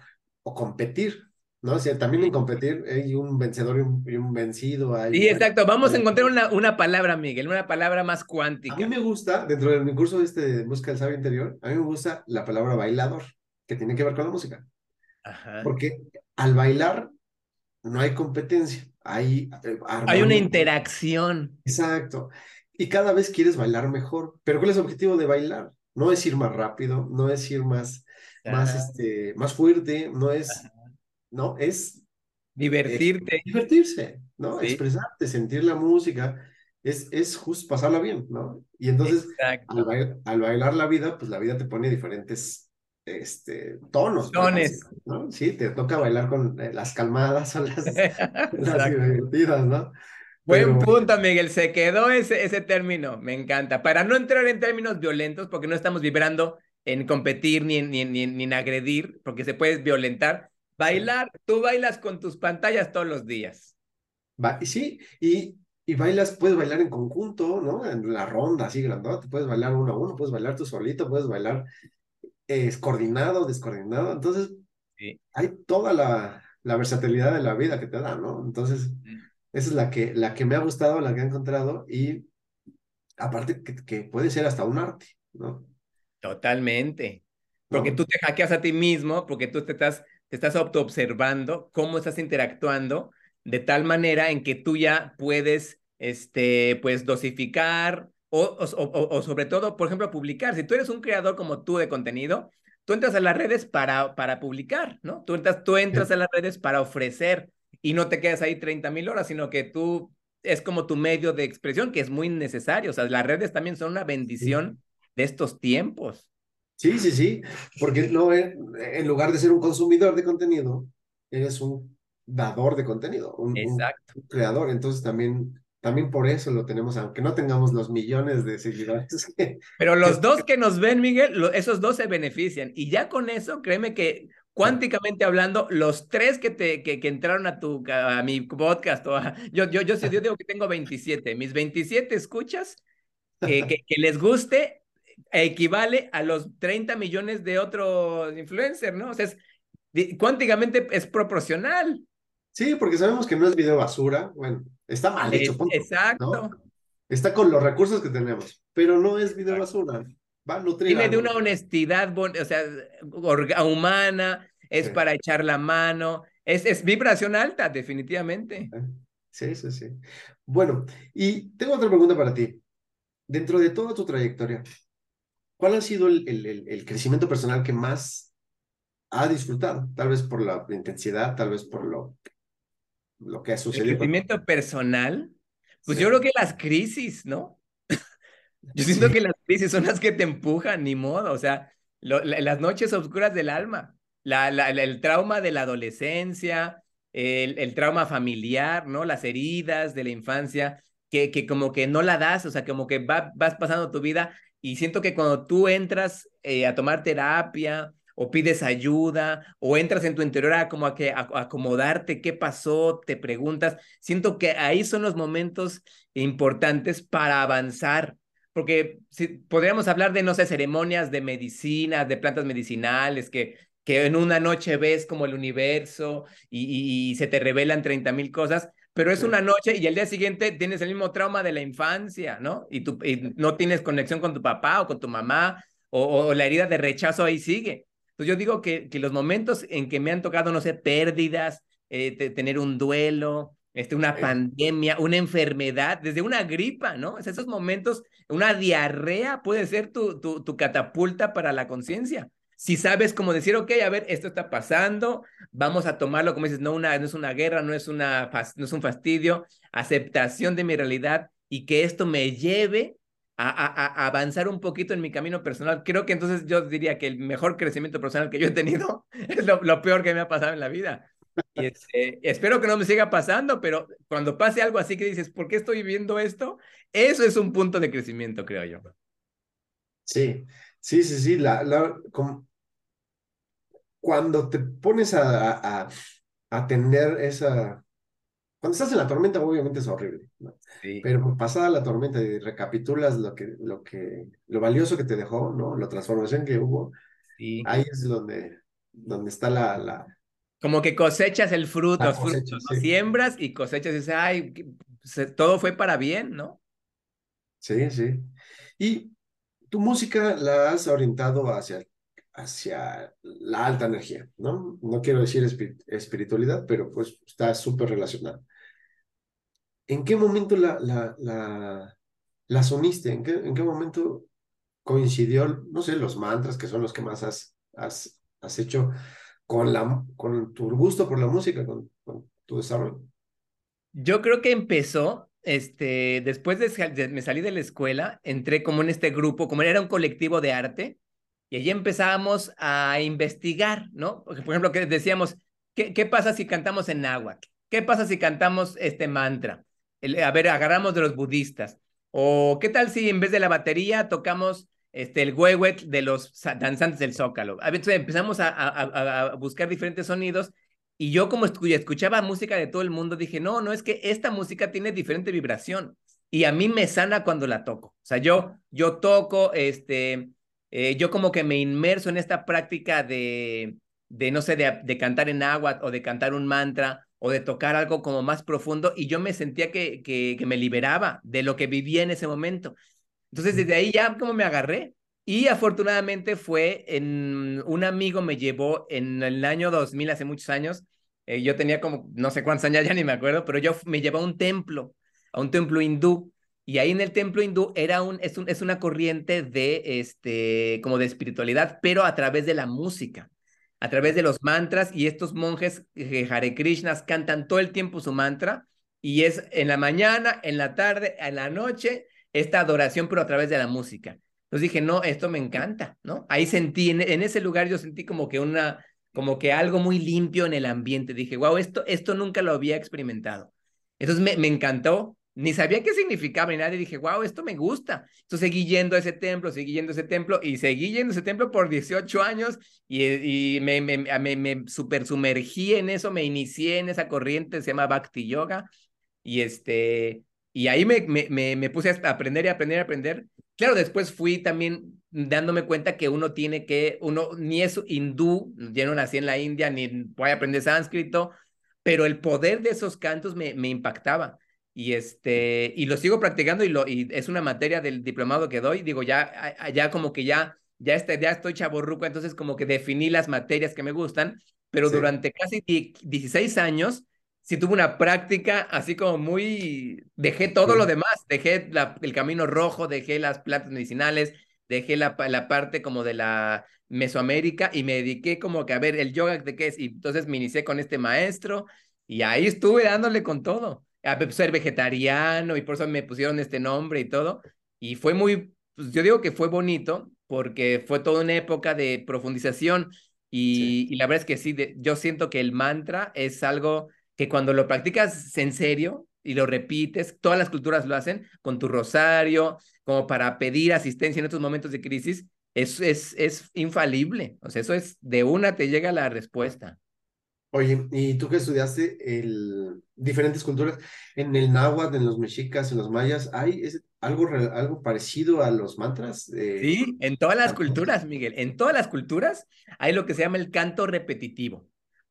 O competir, ¿no? O sea, también en competir hay un vencedor y un, y un vencido. Hay, Sí, exacto. Vamos a encontrar una, una palabra, Miguel, una palabra más A cuántica. mí me gusta, dentro de mi curso este de Busca del Sabio Interior, a mí me gusta la palabra bailador, que tiene que ver con la música. Ajá. Porque al bailar no hay competencia, hay eh, Hay una interacción. Exacto. Y cada vez quieres bailar mejor. Pero ¿cuál es el objetivo de bailar? No es ir más rápido, no es ir más, más, este, más fuerte, no es, no, es Divertirte. divertirse, ¿no? Sí. Expresarte, sentir la música, es, es justo pasarla bien, ¿no? Y entonces, al, bail- al bailar la vida, pues la vida te pone diferentes este, tonos. Tones. ¿no? Sí, te toca bailar con eh, las calmadas o las, (laughs) divertidas, ¿no? Buen punto, Miguel. Se quedó ese, ese término. Me encanta. Para no entrar en términos violentos, porque no estamos vibrando en competir ni en, ni ni ni en agredir, porque se puede violentar. Bailar, tú bailas con tus pantallas todos los días. Ba- sí, y, y bailas, puedes bailar en conjunto, ¿no? En la ronda así grandota, puedes bailar uno a uno, puedes bailar tú solito, puedes bailar eh, coordinado, descoordinado. Entonces, Sí. hay toda la, la versatilidad de la vida que te da, ¿no? Entonces, esa es la que, la que me ha gustado, la que he encontrado, y aparte que, que puede ser hasta un arte, ¿no? Totalmente. Porque ¿No? tú te hackeas a ti mismo, porque tú te estás, te estás autoobservando cómo estás interactuando de tal manera en que tú ya puedes, este, pues, dosificar o, o, o- o sobre todo, por ejemplo, publicar. Si tú eres un creador como tú de contenido, tú entras a las redes para, para publicar, ¿no? Tú entras, tú entras a las redes para ofrecer y no te quedas ahí 30 mil horas, sino que tú es como tu medio de expresión, que es muy necesario. O sea, las redes también son una bendición de estos tiempos. Sí, sí, sí, porque no, eh, en lugar de ser un consumidor de contenido, eres un dador de contenido, un- Exacto. un creador. Entonces también, también por eso lo tenemos, aunque no tengamos los millones de seguidores. (laughs) Pero los dos (laughs) que nos ven, Miguel, lo- esos dos se benefician. Y ya con eso, créeme que cuánticamente hablando, los tres que, te, que, que entraron a, tu, a mi podcast, o a- yo, yo, yo, yo digo que tengo 27, mis 27 escuchas, eh, (laughs) que, que les guste, equivale a los 30 millones de otros influencers, ¿no? O sea, es, cuánticamente es proporcional. Sí, porque sabemos que no es video basura. Bueno, está mal hecho, Es- punto, exacto. ¿no? Está con los recursos que tenemos, pero no es video basura. Va a nutrir Tiene de una honestidad, bon- o sea, orga- humana, es Sí. para echar la mano, es, es vibración alta, definitivamente. Sí, sí, sí. Bueno, y tengo otra pregunta para ti. Dentro de toda tu trayectoria, ¿cuál ha sido el, el- el- el crecimiento personal que más ha disfrutado? Tal vez por la intensidad, tal vez por lo, lo que ha El con- crecimiento personal, pues Sí. yo creo que las crisis, ¿no? (laughs) Yo siento Sí. que las crisis son las que te empujan, ni modo, o sea, lo- la- las noches oscuras del alma, la, la- la- el trauma de la adolescencia, el, el trauma familiar, ¿no? Las heridas de la infancia, que, que como que no la das, o sea, como que va- vas pasando tu vida y siento que cuando tú entras eh, a tomar terapia o pides ayuda o entras en tu interior a como a que a- a acomodarte qué pasó, te preguntas, siento que ahí son los momentos importantes para avanzar porque si, podríamos hablar de, no sé, ceremonias de medicina, de plantas medicinales, que, que en una noche ves como el universo y, y- y se te revelan 30 mil cosas, pero es una noche y al día siguiente tienes el mismo trauma de la infancia, ¿no? Y, tú, y no tienes conexión con tu papá o con tu mamá, o, o la herida de rechazo ahí sigue. Entonces yo digo que, que los momentos en que me han tocado, no sé, pérdidas, eh, te- tener un duelo, este, una Sí. pandemia, una enfermedad, desde una gripa, ¿no? Es esos momentos una diarrea puede ser tu, tu, tu catapulta para la conciencia. Si sabes cómo decir, ok, a ver, esto está pasando, vamos a tomarlo, como dices, no, una, no es una guerra, no es, una, no es un fastidio, aceptación de mi realidad y que esto me lleve a, a- a avanzar un poquito en mi camino personal. Creo que entonces yo diría que el mejor crecimiento personal que yo he tenido (laughs) es lo, lo peor que me ha pasado en la vida. Y este, espero que no me siga pasando, pero cuando pase algo así que dices, ¿por qué estoy viviendo esto? Eso es un punto de crecimiento, creo yo. Sí, sí, sí, sí. La, la, com- cuando te pones a, a, a- esa... Cuando estás en la tormenta, obviamente es horrible, ¿no? Sí. Pero pasada la tormenta y recapitulas lo que, lo que, lo valioso que te dejó, ¿no? La transformación que hubo, sí. ahí es donde, donde está la, la, Como que cosechas el fruto, cosecha, ¿no? sí. Siembras y cosechas y dices, ay, se- todo fue para bien, ¿no? Sí, sí. Y tu música la has orientado hacia, hacia la alta energía, ¿no? No quiero decir espi- espiritualidad, pero pues está súper relacionado. ¿En qué momento la, la, la, las uniste? ¿En qué, en qué momento coincidió, no sé, los mantras, que son los que más has, has, has hecho, con, la, con tu gusto por la música, con, tu desarrollo? Yo creo que empezó, este, después de, de- me salí de la escuela, entré como en este grupo, como era un colectivo de arte, y allí empezábamos a investigar, ¿no? Por ejemplo, que decíamos, ¿qué, qué pasa si cantamos en náhuatl? ¿Qué pasa si cantamos este mantra? El- a ver, agarramos de los budistas. O ¿qué tal si en vez de la batería tocamos este, el huehuet de los danzantes del Zócalo? A veces empezamos a, buscar diferentes sonidos y yo como escu- escuchaba música de todo el mundo, dije, no, no, es que esta música tiene diferente vibración y a mí me sana cuando la toco. O sea, yo, yo toco, este, eh, yo como que me inmerso en esta práctica de, de no sé, de, de cantar en agua o de cantar un mantra o de tocar algo como más profundo y yo me sentía que, que, me liberaba de lo que vivía en ese momento. Entonces, desde ahí ya como me agarré. Y afortunadamente fue en un amigo me llevó en el año 2000, hace muchos años. eh, yo tenía como no sé cuántos años, (laughs) ya ni me acuerdo, pero yo me llevó a un templo, a un templo hindú. Y ahí en el templo hindú era un, es, un, es una corriente de, este, como de espiritualidad, pero a través de la música, a través de los mantras. Y estos monjes eh, Hare Krishnas cantan todo el tiempo su mantra. Y es en la mañana, en la tarde, en la noche, esta adoración, pero a través de la música. Entonces dije, no, esto me encanta, ¿no? Ahí sentí, en, en ese lugar yo sentí como que una, como que algo muy limpio en el ambiente. Dije, wow, esto, esto nunca lo había experimentado. Entonces me, me encantó, ni sabía qué significaba ni nada, y dije, wow, esto me gusta. Entonces seguí yendo a ese templo, seguí yendo a ese templo, y seguí yendo a ese templo por 18 años, y, y me, me, me, super sumergí en eso, me inicié en esa corriente, se llama Bhakti Yoga, y este, y ahí me, me, me, puse a aprender y aprender y aprender. Claro, después fui también dándome cuenta que uno tiene que, uno ni es hindú, yo no nací en la India, ni voy a aprender sánscrito, pero el poder de esos cantos me, me impactaba. Y, este, y lo sigo practicando y, lo, y es una materia del diplomado que doy. Digo, ya, ya como que ya, ya, este, ya estoy chaborruco, entonces como que definí las materias que me gustan, pero durante casi 16 años sí tuve una práctica así como muy, dejé todo lo demás, dejé el camino rojo, dejé las plantas medicinales, dejé la, la parte como de la Mesoamérica y me dediqué como que a ver el yoga de qué es. Y entonces me inicié con este maestro y ahí estuve dándole con todo. A ser vegetariano y por eso me pusieron este nombre y todo. Y fue muy, pues yo digo que fue bonito porque fue toda una época de profundización y, y la verdad es que sí, yo siento que el mantra es algo que cuando lo practicas en serio y lo repites, todas las culturas lo hacen con tu rosario, como para pedir asistencia en estos momentos de crisis, es, es, es infalible. O sea, eso es de una te llega la respuesta. Oye, ¿y tú que estudiaste el, diferentes culturas, en el náhuatl, en los mexicas, en los mayas, ¿hay algo, algo parecido a los mantras? sí, en todas las culturas, Miguel, en todas las culturas hay lo que se llama el canto repetitivo.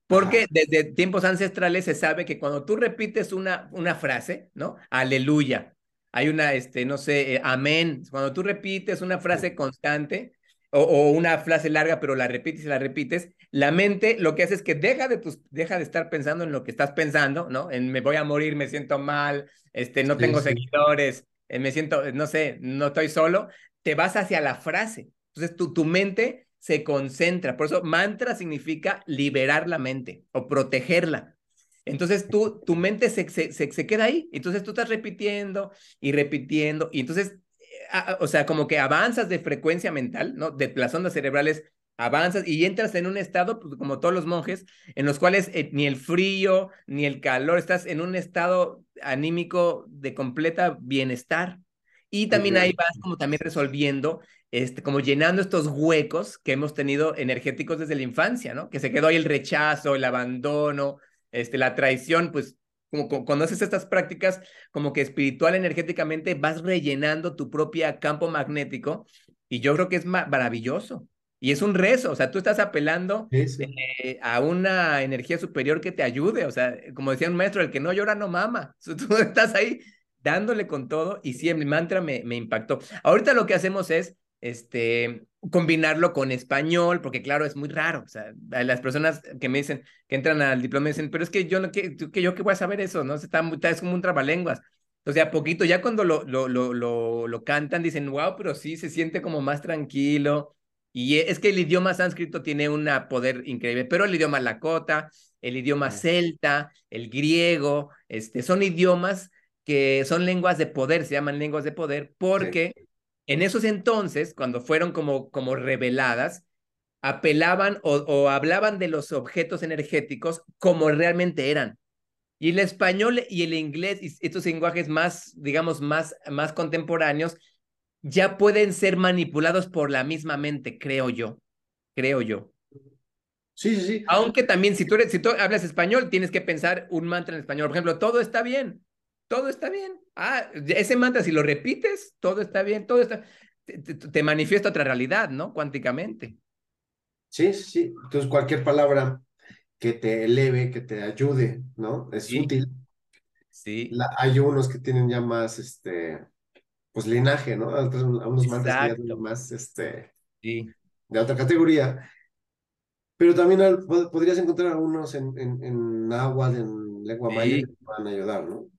Porque desde tiempos ancestrales se sabe que cuando tú repites una, una frase, ¿no? Aleluya. Hay una, este, no sé, eh, amén. Cuando tú repites una frase constante o, una frase larga, pero la repites y la repites, la mente lo que hace es que deja de, tus, deja de estar pensando en lo que estás pensando, ¿no? En me voy a morir, me siento mal, este, no tengo seguidores, eh, me siento, no sé, no estoy solo. Te vas hacia la frase. Entonces tu, tu mente se concentra. Por eso mantra significa liberar la mente o protegerla. Entonces tú, tu mente se, se, se, queda ahí. Entonces tú estás repitiendo y repitiendo. Y entonces, o sea, como que avanzas de frecuencia mental, ¿no? De las ondas cerebrales avanzas y entras en un estado, pues, como todos los monjes, en los cuales eh, ni el frío ni el calor, estás en un estado anímico de completa bienestar. Y también ahí vas como también resolviendo este, como llenando estos huecos que hemos tenido energéticos desde la infancia, ¿no? Que se quedó ahí el rechazo, el abandono, este, la traición, pues como, cuando haces estas prácticas, como que espiritual, energéticamente, vas rellenando tu propio campo magnético y yo creo que es maravilloso. Y es un rezo, o sea, tú estás apelando eh, a una energía superior que te ayude, o sea, como decía un maestro, el que no llora no mama, (laughs) tú estás ahí dándole con todo y sí, el mantra me, me impactó. Ahorita lo que hacemos es este, combinarlo con español, porque claro, es muy raro. O sea, las personas que me dicen, que entran al diploma, me dicen, pero es que yo no, que, que yo qué voy a saber eso, ¿no? Está, es como un trabalenguas. O sea, poquito, ya cuando lo, lo, lo, lo, lo cantan, dicen, wow, pero sí se siente como más tranquilo. Y es que el idioma sánscrito tiene un poder increíble, pero el idioma lakota, el idioma celta, el griego, este, son idiomas que son lenguas de poder, se llaman lenguas de poder, porque en esos entonces, cuando fueron como, como reveladas, apelaban o, hablaban de los objetos energéticos como realmente eran. Y el español y el inglés, y estos lenguajes más, digamos, más, más contemporáneos, ya pueden ser manipulados por la misma mente, creo yo. Creo yo. Sí, sí, sí. Aunque también si tú, eres, si tú hablas español, tienes que pensar un mantra en español. Por ejemplo, todo está bien todo está bien. Ah, ese mantra, si lo repites, todo está bien, todo está. Te, manifiesta otra realidad, ¿no? Cuánticamente. Sí, sí. Entonces, cualquier palabra que te eleve, que te ayude, ¿no? Es útil. Sí. hay unos que tienen ya más, este, pues linaje, ¿no? unos mantras más, este, sí. de otra categoría. Pero también podrías encontrar algunos en, en, en agua, en lengua maya, que te van a ayudar, ¿no?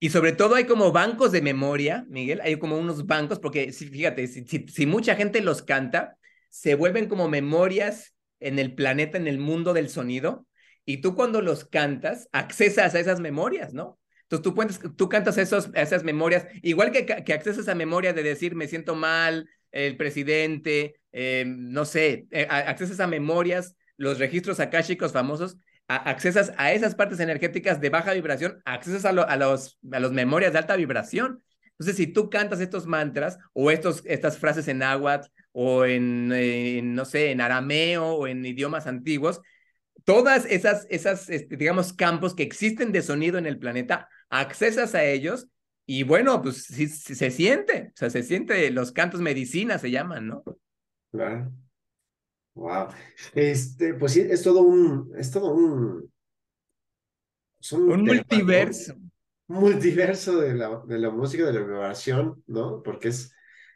Y sobre todo hay como bancos de memoria, Miguel, hay como unos bancos, porque fíjate, si, si, mucha gente los canta, se vuelven como memorias en el planeta, en el mundo del sonido, y tú cuando los cantas, accesas a esas memorias, ¿no? Entonces tú, puedes, tú cantas esos, esas memorias, igual que, que accesas a memoria de decir, me siento mal, el presidente, eh, no sé, eh, accesas a memorias los registros akáshicos famosos, accesas a esas partes energéticas de baja vibración, accesas a, a, los, a los memorias de alta vibración. Entonces, si tú cantas estos mantras o estos, estas frases en náhuatl o en, no sé, en arameo o en idiomas antiguos, todas esas, esas este, digamos, campos que existen de sonido en el planeta, accesas a ellos y bueno, pues se siente, o sea, se siente, los cantos medicina se llaman, ¿no? Claro. Wow. Este, pues sí, es todo un, es todo un, un, multiverso. multiverso de la, de la música, de la vibración, ¿no? Porque es,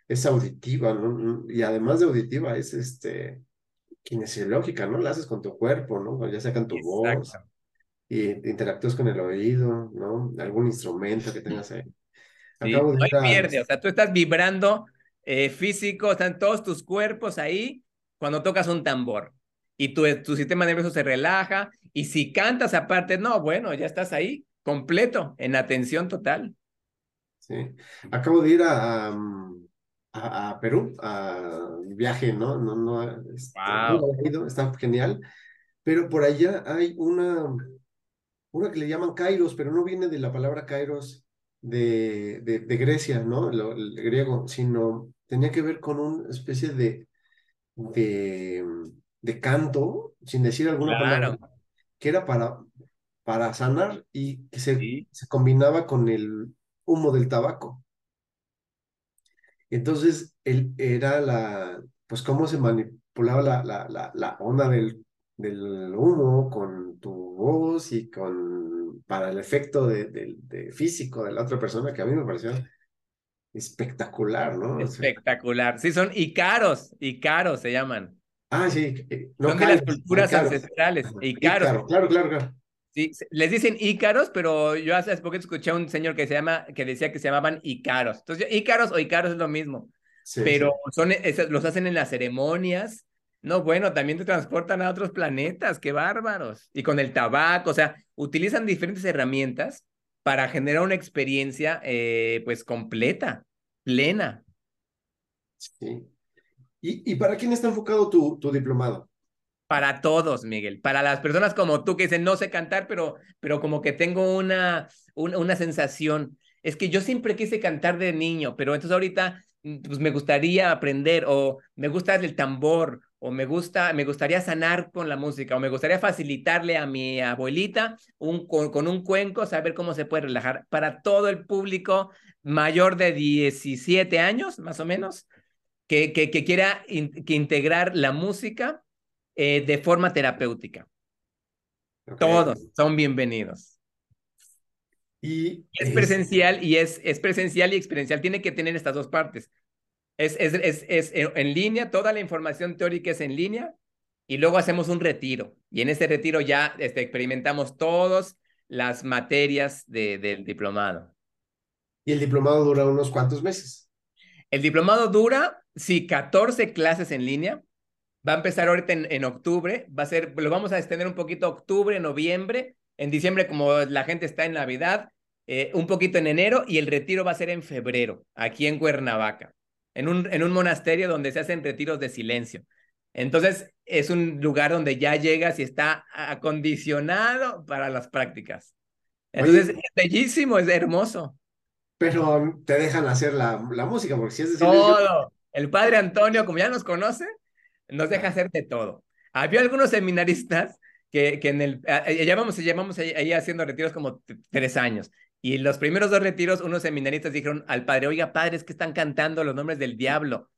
es auditiva, ¿no? Y además de auditiva, es este kinesiológica, ¿no? La haces con tu cuerpo, ¿no? Ya sacan tu voz y interactúas con el oído, ¿no? Algún instrumento que tengas ahí. no hay pierde, o sea, tú estás vibrando eh, físico, están todos tus cuerpos ahí cuando tocas un tambor y tu, tu sistema nervioso se relaja y si cantas aparte, no, bueno, ya estás ahí completo, en atención total. Sí, acabo de ir a, a, Perú, a viaje, ¿no? No, no, este, está genial, pero por allá hay una, una que le llaman Kairos, pero no viene de la palabra Kairos de, de, de Grecia, ¿no? el griego, sino tenía que ver con una especie de de, de canto, sin decir alguna palabra, que era para, para sanar y que se, se combinaba con el humo del tabaco. Entonces, él era la, pues cómo se manipulaba la, la, la, la onda del, del humo con tu voz y con, para el efecto de, de, físico de la otra persona, que a mí me pareció espectacular, ¿no? Espectacular. Sí, son Icaros, Icaros se llaman. Ah, sí. Eh, son de las culturas ancestrales. Icaros. claro, claro, claro. Sí, les dicen Ícaros, pero yo hace poco escuché a un señor que se llama, que decía que se llamaban Icaros. Entonces, Ícaros o Icaros es lo mismo. pero son, los hacen en las ceremonias. No, bueno, también te transportan a otros planetas, qué bárbaros. Y con el tabaco, o sea, utilizan diferentes herramientas para generar una experiencia eh, pues completa, plena. Sí. ¿Y, ¿Y, para quién está enfocado tu, tu diplomado? Para todos, Miguel. Para las personas como tú que dicen, no sé cantar, pero, pero como que tengo una, una, una sensación. Es que yo siempre quise cantar de niño, pero entonces ahorita pues me gustaría aprender o me gusta el tambor o me gusta, me gustaría sanar con la música, o me gustaría facilitarle a mi abuelita un, con, un cuenco, saber cómo se puede relajar para todo el público mayor de 17 años, más o menos, que, que, quiera que integrar la música eh, de forma terapéutica. Todos son bienvenidos. Y es presencial y es, es presencial y experiencial. Tiene que tener estas dos partes. Es, es, es, es, en línea, toda la información teórica es en línea y luego hacemos un retiro. Y en ese retiro ya este, experimentamos todas las materias de, del diplomado. ¿Y el diplomado dura unos cuantos meses? El diplomado dura, sí, 14 clases en línea. Va a empezar ahorita en, en octubre. Va a ser, lo vamos a extender un poquito octubre, noviembre. En diciembre, como la gente está en Navidad, eh, un poquito en enero y el retiro va a ser en febrero, aquí en Cuernavaca en un, en un monasterio donde se hacen retiros de silencio. Entonces, es un lugar donde ya llegas y está acondicionado para las prácticas. Entonces, es bellísimo, es hermoso. Pero te dejan hacer la, la música, porque si es de silencio... Todo. El padre Antonio, como ya nos conoce, nos deja hacerte todo. Había algunos seminaristas que, que en el, llevamos, llevamos ahí haciendo retiros como tres años. Y los primeros dos retiros, unos seminaristas dijeron al padre, oiga, padre, es que están cantando los nombres del diablo.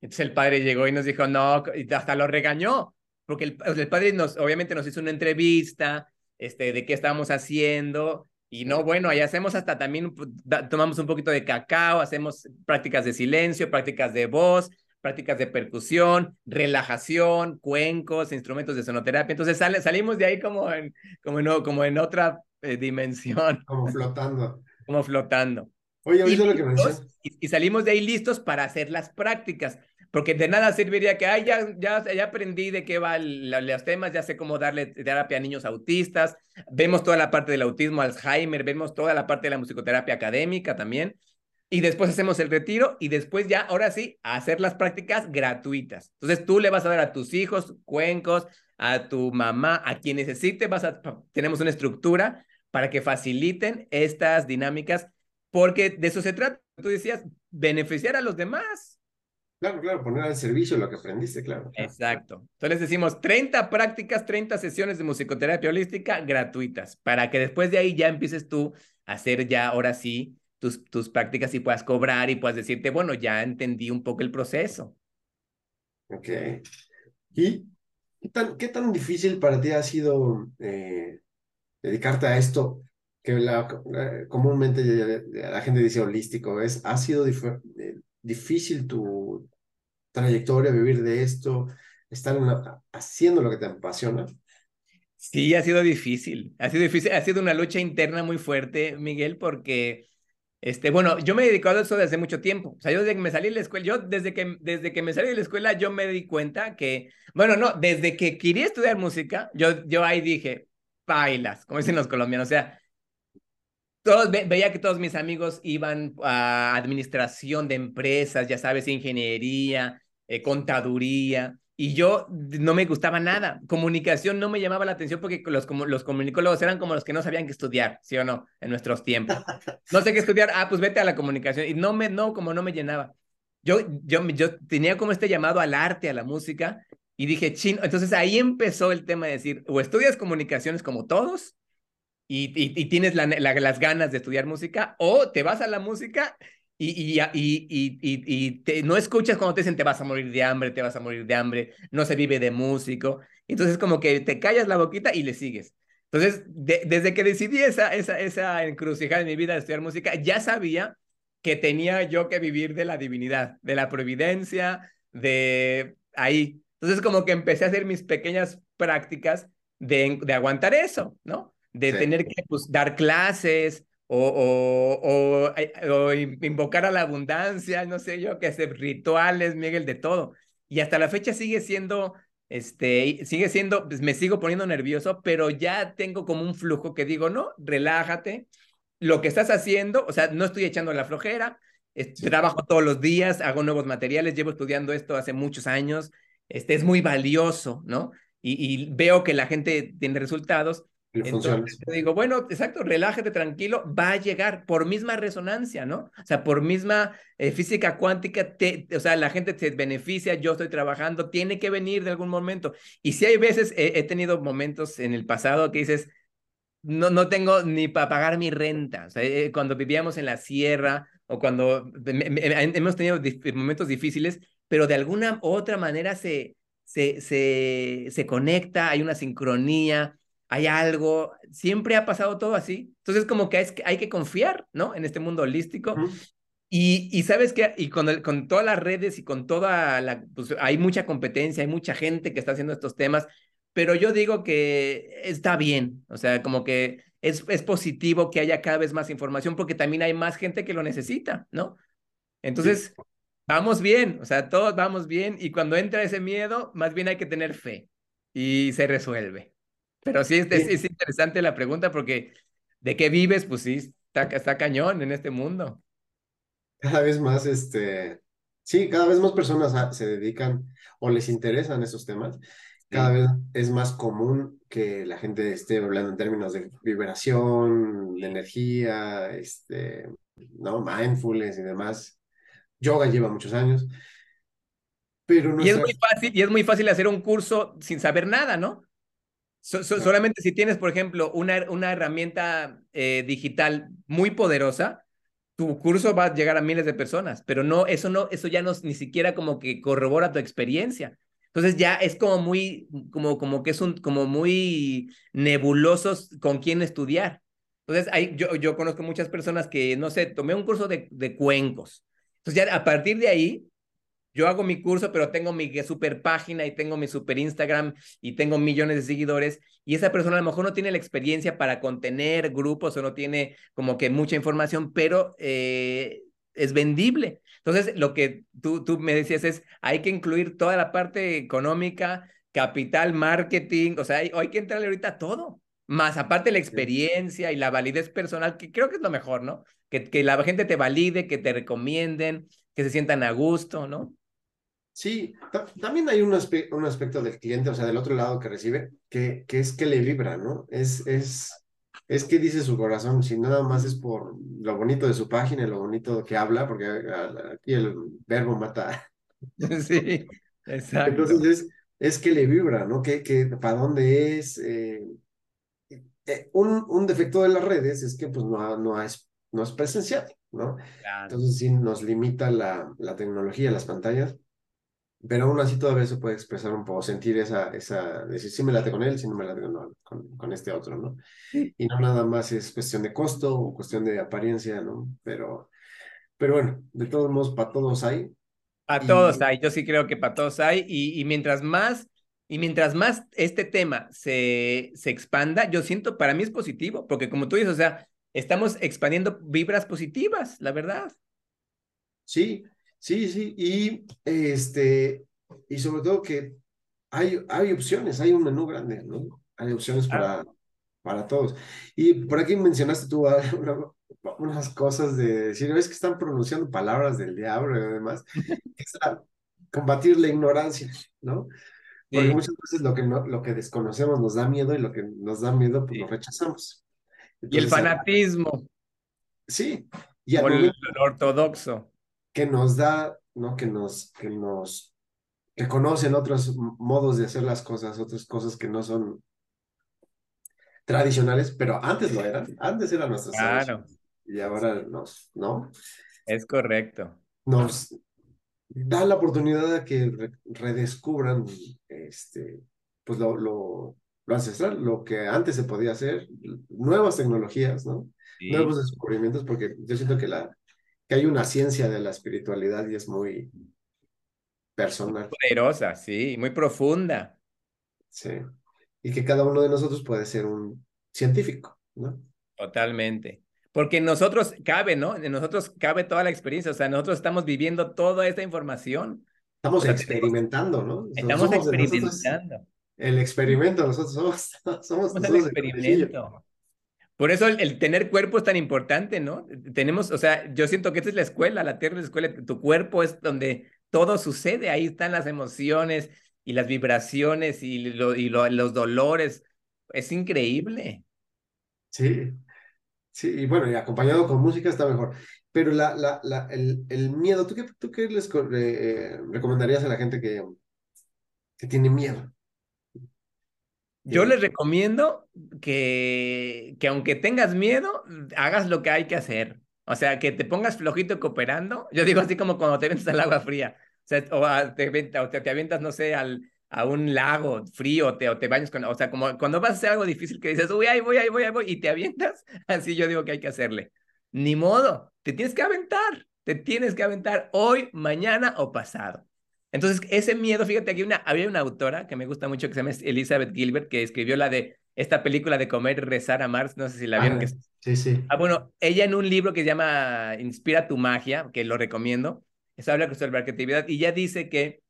Entonces el padre llegó y nos dijo, no, y hasta lo regañó, porque el, el padre nos, obviamente nos hizo una entrevista, este, de qué estábamos haciendo, y no, bueno, ahí hacemos hasta también, tomamos un poquito de cacao, hacemos prácticas de silencio, prácticas de voz, prácticas de percusión, relajación, cuencos, instrumentos de sonoterapia. Entonces sale, salimos de ahí como en, como en, como en otra eh, dimensión. Como flotando. Como flotando. Oye, ¿oíste lo que me y, y, salimos de ahí listos para hacer las prácticas, porque de nada serviría que, ay, ya, ya, ya aprendí de qué van los temas, ya sé cómo darle terapia a niños autistas, vemos toda la parte del autismo, Alzheimer, vemos toda la parte de la musicoterapia académica también, y después hacemos el retiro y después ya, ahora sí, a hacer las prácticas gratuitas. Entonces tú le vas a dar a tus hijos cuencos, a tu mamá, a quien necesite, vas a, tenemos una estructura para que faciliten estas dinámicas, porque de eso se trata. Tú decías, beneficiar a los demás. Claro, claro, poner al servicio lo que aprendiste, claro. Exacto. Entonces decimos 30 prácticas, 30 sesiones de musicoterapia holística gratuitas, para que después de ahí ya empieces tú a hacer ya, ahora sí, tus, tus prácticas y puedas cobrar y puedas decirte, bueno, ya entendí un poco el proceso. Ok. ¿Y qué tan, difícil para ti ha sido eh, dedicarte a esto? Que eh, comúnmente la gente dice holístico, es, ¿ha sido eh, difícil tu trayectoria, vivir de esto, estar haciendo lo que te apasiona? Sí, ha sido difícil, ha sido difícil, ha sido una lucha interna muy fuerte, Miguel, porque este, bueno, yo me he dedicado a eso desde mucho tiempo. O sea, yo desde que me salí de la escuela, yo desde que, desde que me salí de la escuela, yo me di cuenta que, bueno, no, desde que quería estudiar música, yo, yo ahí dije, bailas, como dicen los colombianos. O sea, todos, veía que todos mis amigos iban a administración de empresas, ya sabes, ingeniería, eh, contaduría. Y yo no me gustaba nada. Comunicación no me llamaba la atención porque los, los comunicólogos eran como los que no sabían qué estudiar, ¿sí o no? En nuestros tiempos. (laughs) No sé qué estudiar, ah, pues vete a la comunicación. Y no me, no, como no me llenaba. Yo, yo, yo tenía como este llamado al arte, a la música, y dije, chino. Entonces ahí empezó el tema de decir, o estudias comunicaciones como todos, y, y, tienes la, las ganas de estudiar música, o te vas a la música y, y, y, y, y no escuchas cuando te dicen te vas a morir de hambre, te vas a morir de hambre, no se vive de músico. Entonces como que te callas la boquita y le sigues. Entonces, desde que decidí esa, esa, esa encrucijada en mi vida de estudiar música, ya sabía que tenía yo que vivir de la divinidad, de la providencia, de ahí. Entonces como que empecé a hacer mis pequeñas prácticas de, de aguantar eso, ¿no? De tener que pues, dar clases, o, o, o, invocar a la abundancia, no sé yo, que hacer rituales, Miguel, de todo. Y hasta la fecha sigue siendo, este, sigue siendo, pues me sigo poniendo nervioso, pero ya tengo como un flujo que digo, no, relájate, lo que estás haciendo, o sea, no estoy echando la flojera, trabajo todos los días, hago nuevos materiales, llevo estudiando esto hace muchos años, este es muy valioso, ¿no? Y, y veo que la gente tiene resultados entonces te digo, bueno, exacto, relájate tranquilo, va a llegar por misma resonancia, ¿no? O sea, por misma eh, física cuántica, te, o sea, la gente se beneficia, yo estoy trabajando, tiene que venir de algún momento. Y si hay veces, he tenido momentos en el pasado que dices, no, no tengo ni para pagar mi renta, o sea, eh, cuando vivíamos en la sierra o cuando hemos tenido momentos difíciles, pero de alguna u otra manera se, se, se, se conecta, hay una sincronía hay algo, siempre ha pasado todo así. Entonces, como que hay, que confiar, ¿no? En este mundo holístico. y, y, sabes que, y con, con todas las redes y con toda la, pues hay mucha competencia, hay mucha gente que está haciendo estos temas, pero yo digo que está bien, o sea, como que es, es positivo que haya cada vez más información porque también hay más gente que lo necesita, ¿no? Entonces, vamos bien, o sea, todos vamos bien y cuando entra ese miedo, más bien hay que tener fe y se resuelve. Pero sí, es, interesante la pregunta porque ¿de qué vives? Pues sí, está, está cañón en este mundo. Cada vez más, este, sí, cada vez más personas se dedican o les interesan esos temas. Cada vez es más común que la gente esté hablando en términos de vibración, de energía, este, ¿no? Mindfulness y demás. Yoga lleva muchos años. Pero y es muy fácil, y es muy fácil hacer un curso sin saber nada, ¿no? Solamente si tienes, por ejemplo, una, una herramienta eh, digital muy poderosa, tu curso va a llegar a miles de personas, pero no, eso no, eso ya no ni siquiera como que corrobora tu experiencia. Entonces ya es como muy, como, como que es un, como muy nebulosos con quién estudiar. Entonces hay, yo, yo conozco muchas personas que, no sé, tomé un curso de, de cuencos. Entonces ya a partir de ahí yo hago mi curso, pero tengo mi super página y tengo mi super Instagram y tengo millones de seguidores y esa persona a lo mejor no tiene la experiencia para contener grupos o no tiene como que mucha información, pero eh, es vendible. Entonces, lo que tú, tú me decías es, hay que incluir toda la parte económica, capital, marketing, o sea, hay, hay que entrarle ahorita a todo. Más aparte la experiencia y la validez personal, que creo que es lo mejor, ¿no? Que, que la gente te valide, que te recomienden, que se sientan a gusto, ¿no? Sí, también hay un, un aspecto del cliente, o sea, del otro lado que recibe, que, que es que le vibra, ¿no? Es, es, es que dice su corazón, si nada más es por lo bonito de su página y lo bonito que habla, porque aquí el verbo mata. (laughs) Sí, exacto. Entonces es, es que le vibra, ¿no? Que, que para dónde es. Eh, eh, un, un defecto de las redes es que pues no, no, es, no es presencial, ¿no? Entonces sí nos limita la, la tecnología, las pantallas pero aún así todavía se puede expresar un poco, sentir esa, esa, decir, sí me late con él, sí no me late con, con, este otro, ¿no? Y no nada más es cuestión de costo o cuestión de apariencia, ¿no? Pero, pero bueno, de todos modos, para todos hay. Para todos hay, yo sí creo que para todos hay, y, y mientras más, y mientras más este tema se, se expanda, yo siento, para mí es positivo, porque como tú dices, o sea, estamos expandiendo vibras positivas, la verdad. Sí, Sí, sí, y este, y sobre todo que hay, hay opciones, hay un menú grande, ¿no? Hay opciones para, para todos. Y por aquí mencionaste tú (laughs) ah, unas cosas de decir, ves que están pronunciando palabras del diablo y demás, es combatir la ignorancia, ¿no? Porque muchas veces lo que, no, lo que desconocemos nos da miedo y lo que nos da miedo, pues lo rechazamos. y el fanatismo. Sí. Y el ortodoxo que nos da, ¿no? Que nos, que nos, que conocen otros modos de hacer las cosas, otras cosas que no son tradicionales, pero antes lo eran, antes eran nuestras Claro. Y ahora nos, ¿no? Es correcto. Nos da la oportunidad de que redescubran este, pues lo, lo, lo, ancestral, lo que antes se podía hacer, nuevas tecnologías, ¿no? Nuevos descubrimientos, porque yo siento que la, que hay una ciencia de la espiritualidad y es muy personal. Poderosa, sí, muy profunda. Sí. Y que cada uno de nosotros puede ser un científico, ¿no? Totalmente. Porque en nosotros cabe, ¿no? En nosotros cabe toda la experiencia, o sea, nosotros estamos viviendo toda esta información. Estamos experimentando, ¿no? Estamos experimentando. El experimento, nosotros somos, (laughs) somos, somos el experimento. Por eso el, tener cuerpo es tan importante, ¿no? Tenemos, o sea, yo siento que esta es la escuela, la tierra es la escuela, tu cuerpo es donde todo sucede, ahí están las emociones y las vibraciones y, los dolores. Es increíble. Sí, sí, y bueno, y acompañado con música está mejor. Pero la, el, miedo, ¿tú qué, les eh, recomendarías a la gente que tiene miedo? Yo les recomiendo que, que aunque tengas miedo, hagas lo que hay que hacer. O sea, que te pongas flojito cooperando. Yo digo así como cuando te avientas al agua fría. O, sea, o, te, te, avientas, no sé, al, a un lago frío te, o te bañas con... O sea, como cuando vas a hacer algo difícil que dices, uy, ahí voy, ahí voy, ahí voy, y te avientas. (laughs) Así yo digo que hay que hacerle. Ni modo, te tienes que aventar. Te tienes que aventar hoy, mañana o pasado. Entonces, ese miedo, fíjate, aquí una, había una autora que me gusta mucho que se llama Elizabeth Gilbert, que escribió la de esta película de Comer, Rezar, Amar, no sé si la vieron. Ah, sí, sí. Ah, bueno, ella en un libro que se llama Inspira tu magia, que lo recomiendo, eso habla sobre la creatividad, y ya dice que,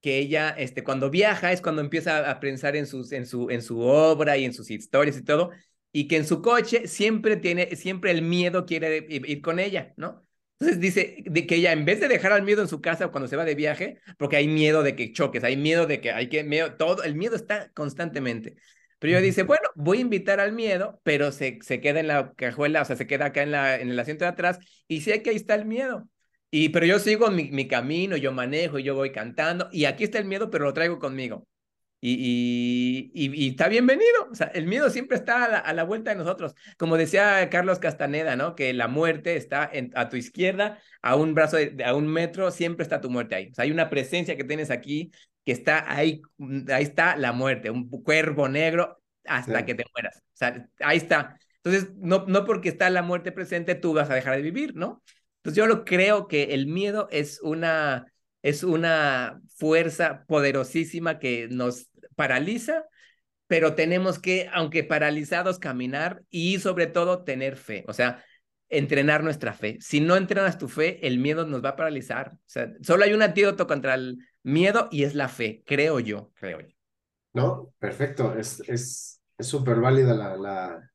que ella, este, cuando viaja es cuando empieza a pensar en, sus, en, su, en su obra y en sus historias y todo, y que en su coche siempre tiene, siempre el miedo quiere ir con ella, ¿no? Entonces dice de que ella en vez de dejar al miedo en su casa cuando se va de viaje, porque hay miedo de que choques, hay miedo de que hay que miedo, todo el miedo está constantemente. Pero ella dice, bueno, voy a invitar al miedo, pero se, se queda en la cajuela, o sea, se queda acá en, la, en el asiento de atrás y sé que ahí está el miedo. Y pero yo sigo mi, mi camino, yo manejo y yo voy cantando y aquí está el miedo, pero lo traigo conmigo. Y, y, está bienvenido. O sea, el miedo siempre está a la, vuelta de nosotros. Como decía Carlos Castaneda, ¿no? Que la muerte está a tu izquierda, a un brazo, de, a un metro, siempre está tu muerte ahí. O sea, hay una presencia que tienes aquí que está ahí, mm, ahí está la muerte, un cuervo negro hasta que te mueras. O sea, ahí está. Entonces, no, no porque está la muerte presente, tú vas a dejar de vivir, ¿no? Entonces, yo lo creo que el miedo es una, es una fuerza poderosísima que nos paraliza, pero tenemos que, aunque paralizados, caminar y sobre todo tener fe, o sea, entrenar nuestra fe. Si no entrenas tu fe, el miedo nos va a paralizar. Solo hay un antídoto contra el miedo y es la fe, creo yo, creo yo. No, perfecto, es es es súper válida la, la,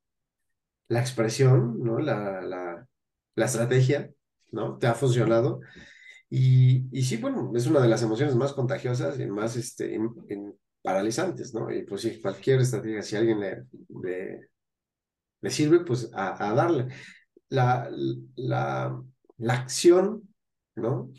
la expresión, ¿no? La, la, la estrategia, ¿no? Te ha funcionado. Y, y sí, bueno, es una de las emociones más contagiosas y más este, paralizantes, ¿no? Y pues sí, cualquier estrategia, si a alguien le, le, sirve, pues a, a darle. La, la, la acción, ¿no?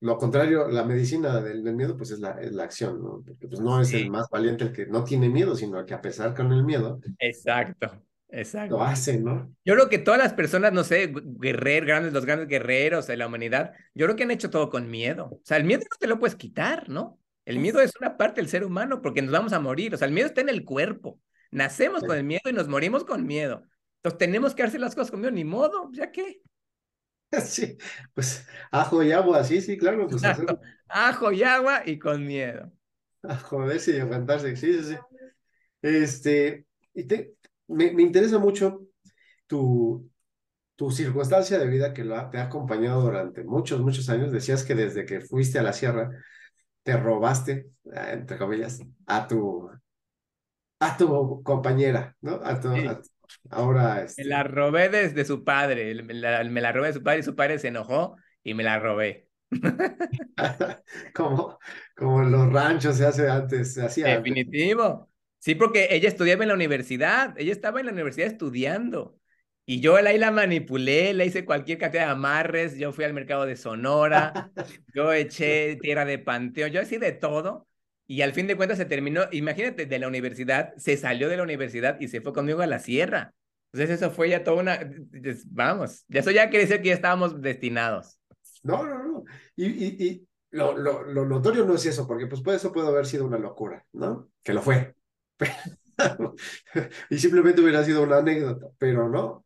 Lo contrario, la medicina del, miedo, pues es la, es la acción, ¿no? Porque pues no es el más valiente el que no tiene miedo, sino el que a pesar con el miedo. Exacto, exacto. Lo hace, ¿no? Yo creo que todas las personas, no sé, guerreros, grandes, los grandes guerreros de la humanidad, yo creo que han hecho todo con miedo. O sea, el miedo no te lo puedes quitar, ¿no? El miedo es una parte del ser humano porque nos vamos a morir. O sea, el miedo está en el cuerpo. Nacemos con el miedo y nos morimos con miedo. Entonces tenemos que hacer las cosas con miedo, ni modo, ya que. (laughs) Sí, pues ajo y agua, sí, sí, claro. Pues, Ajo y agua y con miedo. (laughs) A joderse y a sí, sí, sí. Este, y te, me, me interesa mucho tu, tu circunstancia de vida que lo te ha acompañado durante muchos, muchos años. Decías que desde que fuiste a la sierra te robaste, ah, entre comillas, a tu, a tu compañera, ¿no? A tu, Ahora. Este... Me la robé desde su padre. Me la, robé de su padre y su padre se enojó y me la robé. (laughs) como, como en los ranchos se hace antes, se hacía. Definitivo. Sí, porque ella estudiaba en la universidad. Ella estaba en la universidad estudiando. Y yo ahí la manipulé, le hice cualquier cantidad de amarres. Yo fui al mercado de Sonora. (laughs) yo eché tierra de panteón. Yo así de todo y al fin de cuentas se terminó, imagínate, de la universidad, se salió de la universidad y se fue conmigo a la sierra. Entonces eso fue ya toda una, vamos, eso ya quiere decir que ya estábamos destinados. No, no, no. Y, y, y lo, lo, lo, notorio no es eso, porque pues eso puede haber sido una locura, ¿no? Que lo fue. (laughs) y simplemente hubiera sido una anécdota, pero no.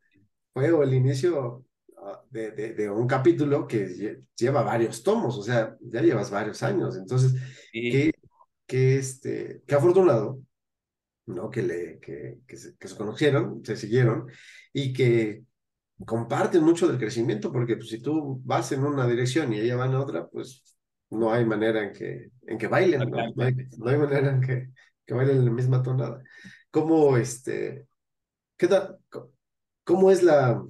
Fue el inicio ah, de, de, de, un capítulo que lleva varios tomos, o sea, ya llevas varios años. Entonces, ¿qué, que, este, que afortunado, ¿no? Que, le, que, que, se, que se conocieron, se siguieron y que comparten mucho del crecimiento, porque pues, si tú vas en una dirección y ella va en otra, pues no hay manera en que, en que bailen, ¿no? No, hay, no hay, manera en que, que bailen en la misma tonada. ¿Cómo, este, qué cómo es la,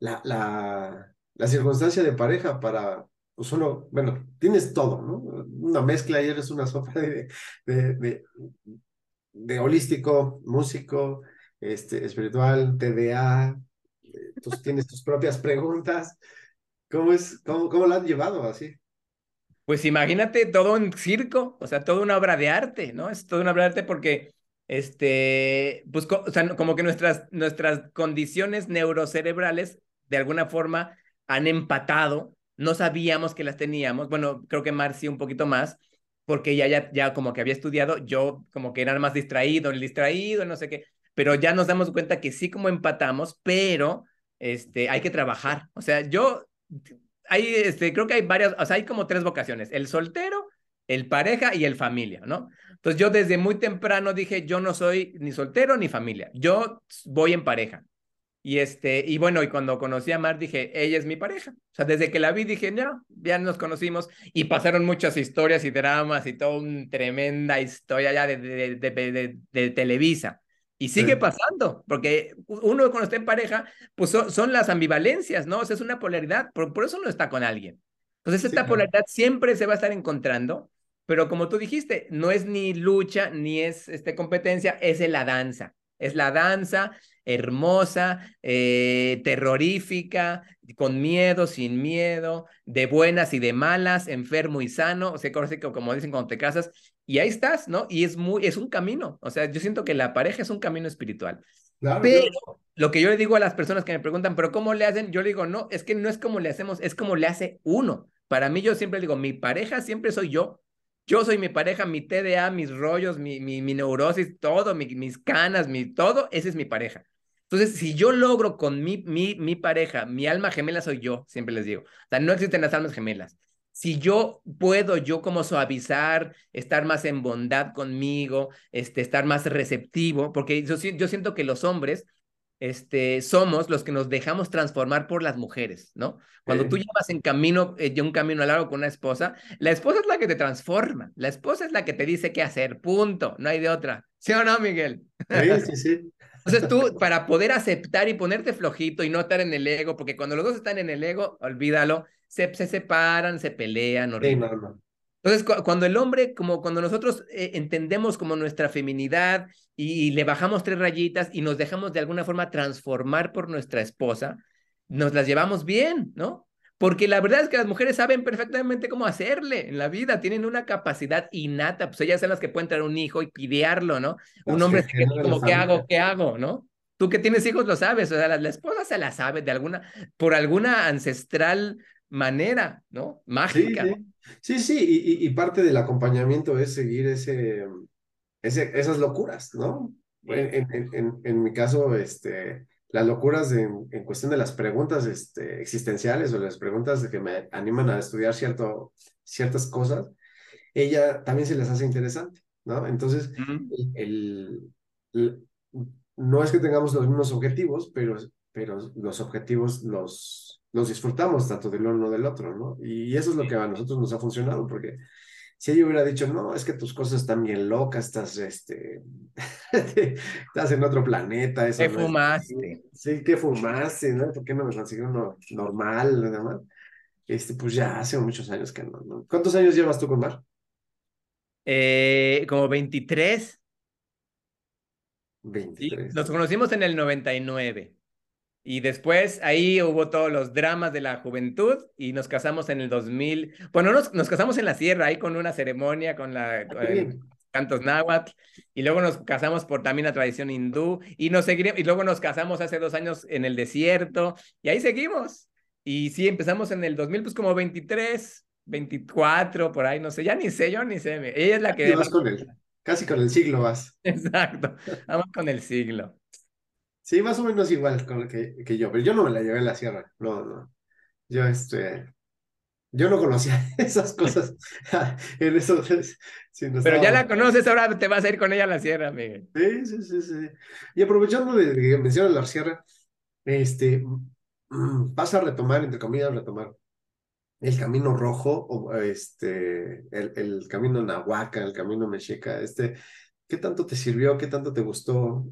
la, la, la circunstancia de pareja para, pues uno, bueno, tienes todo, ¿no? Una mezcla y eres una sopa de, de, de, holístico, músico, este, espiritual, TDA, tú tienes tus propias preguntas. ¿Cómo es, cómo, cómo la han llevado así? Pues imagínate todo un circo, o sea, toda una obra de arte, ¿no? Es toda una obra de arte porque, este, pues, o sea, como que nuestras, nuestras condiciones neurocerebrales, de alguna forma, han empatado no sabíamos que las teníamos, bueno, creo que Marci un poquito más, porque ella ya, ya como que había estudiado, yo como que era más distraído, el distraído, no sé qué, pero ya nos damos cuenta que sí como empatamos, pero este, hay que trabajar. O sea, yo, hay, este, creo que hay varias, o sea, hay como tres vocaciones, el soltero, el pareja y el familia, ¿no? Entonces yo desde muy temprano dije, yo no soy ni soltero ni familia, yo voy en pareja. Y, este, y bueno, y cuando conocí a Mar dije, ella es mi pareja. O sea, desde que la vi dije, ya, ya nos conocimos y pasaron muchas historias y dramas y toda una tremenda historia ya de, de, de Televisa. Y sigue pasando, porque uno cuando está en pareja, pues son, las ambivalencias, ¿no? O sea, es una polaridad, por, por eso no está con alguien. Entonces, esta polaridad siempre se va a estar encontrando, pero como tú dijiste, no es ni lucha, ni es este, competencia, es la danza. Es la danza hermosa, eh, terrorífica, con miedo, sin miedo, de buenas y de malas, enfermo y sano, o sea, como dicen cuando te casas, y ahí estás, ¿no? Y es muy, es un camino, o sea, yo siento que la pareja es un camino espiritual. pero lo que yo le digo a las personas que me preguntan, pero ¿cómo le hacen? Yo le digo, no, es que no es como le hacemos, es como le hace uno. Para mí yo siempre digo, mi pareja siempre soy yo. Yo soy mi pareja, mi TDA, mis rollos, mi, mi, mi neurosis, todo, mis canas, mi todo, ese es mi pareja. Entonces, si yo logro con mi, mi, mi pareja, mi alma gemela soy yo, siempre les digo. O sea, no existen las almas gemelas. Si yo puedo, yo como suavizar, estar más en bondad conmigo, este, estar más receptivo, porque yo, yo siento que los hombres este, somos los que nos dejamos transformar por las mujeres, ¿no? Cuando tú llevas en camino, eh, un camino largo con una esposa, la esposa es la que te transforma, la esposa es la que te dice qué hacer, punto, no hay de otra. ¿Sí o no, Miguel? Sí, sí, sí. (laughs) Entonces tú, para poder aceptar y ponerte flojito y no estar en el ego, porque cuando los dos están en el ego, olvídalo, se, se separan, se pelean. Sí, no, no. Entonces, cuando el hombre, como cuando nosotros eh, entendemos como nuestra feminidad y, le bajamos tres rayitas y nos dejamos de alguna forma transformar por nuestra esposa, nos las llevamos bien, ¿no? Porque la verdad es que las mujeres saben perfectamente cómo hacerle en la vida, tienen una capacidad innata, pues ellas son las que pueden traer un hijo y pidearlo, ¿no? un hombre que, como, ¿qué hago? ¿Qué hago? ¿No? Tú que tienes hijos lo sabes, o sea, la, la esposa se la sabe de alguna, por alguna ancestral manera, ¿no? Mágica. Sí, sí, y, parte del acompañamiento es seguir ese, ese esas locuras, ¿no? En, en, en, mi caso, este, las locuras en, cuestión de las preguntas este, existenciales o las preguntas de que me animan a estudiar cierto, ciertas cosas, ella también se les hace interesante, ¿no? Entonces, el, no es que tengamos los mismos objetivos, pero, pero los objetivos los nos disfrutamos tanto del uno del otro, ¿no? Y eso es lo que a nosotros nos ha funcionado, porque si ella hubiera dicho, no, es que tus cosas están bien locas, estás, este, (laughs) estás en otro planeta. Eso ¿Qué fumaste? sí, ¿qué fumaste? ¿no? ¿Por qué no me conseguí uno normal? ¿no? Este, pues ya hace muchos años que no, no. ¿Cuántos años llevas tú con Mar? Eh, como 23. 23. nos conocimos en el 99. Y después ahí hubo todos los dramas de la juventud y nos casamos en el 2000. Bueno, nos, nos casamos en la sierra, ahí con una ceremonia, con la cantos náhuatl. Y luego nos casamos por también la tradición hindú. Y, nos y luego nos casamos hace dos años en el desierto. Y ahí seguimos. Y sí, empezamos en el 2000, pues como 23, 24, por ahí, no sé. Ya ni sé, yo ni sé. Ella es la que... Vas con el, casi con el siglo vas. Exacto. Vamos con el siglo. Sí, más o menos igual con que, que yo, pero yo no me la llevé en la sierra, no, no. Yo, este, yo no conocía (laughs) esas cosas (laughs) en eso. pero ya la conoces, ahora te vas a ir con ella a la sierra, Miguel. Sí, sí, sí, sí. Y aprovechando de que mencionas la sierra, este, mm, vas a retomar, entre comillas, retomar el camino rojo, o este, el, el camino Nahuaca, el camino Mexica, este, ¿qué tanto te sirvió? ¿Qué tanto te gustó?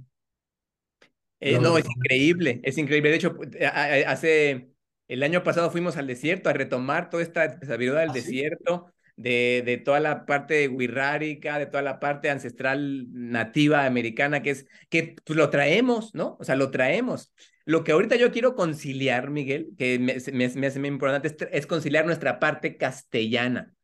Eh, no, es increíble, es increíble. De hecho, eh, hace el año pasado fuimos al desierto a retomar toda esta sabiduría del ¿Ah, desierto, de, de, toda la parte wixárika, de toda la parte ancestral nativa americana, que es que pues, lo traemos, ¿no? O sea, lo traemos. Lo que ahorita yo quiero conciliar, Miguel, que me, me, me hace muy importante, es, es conciliar nuestra parte castellana.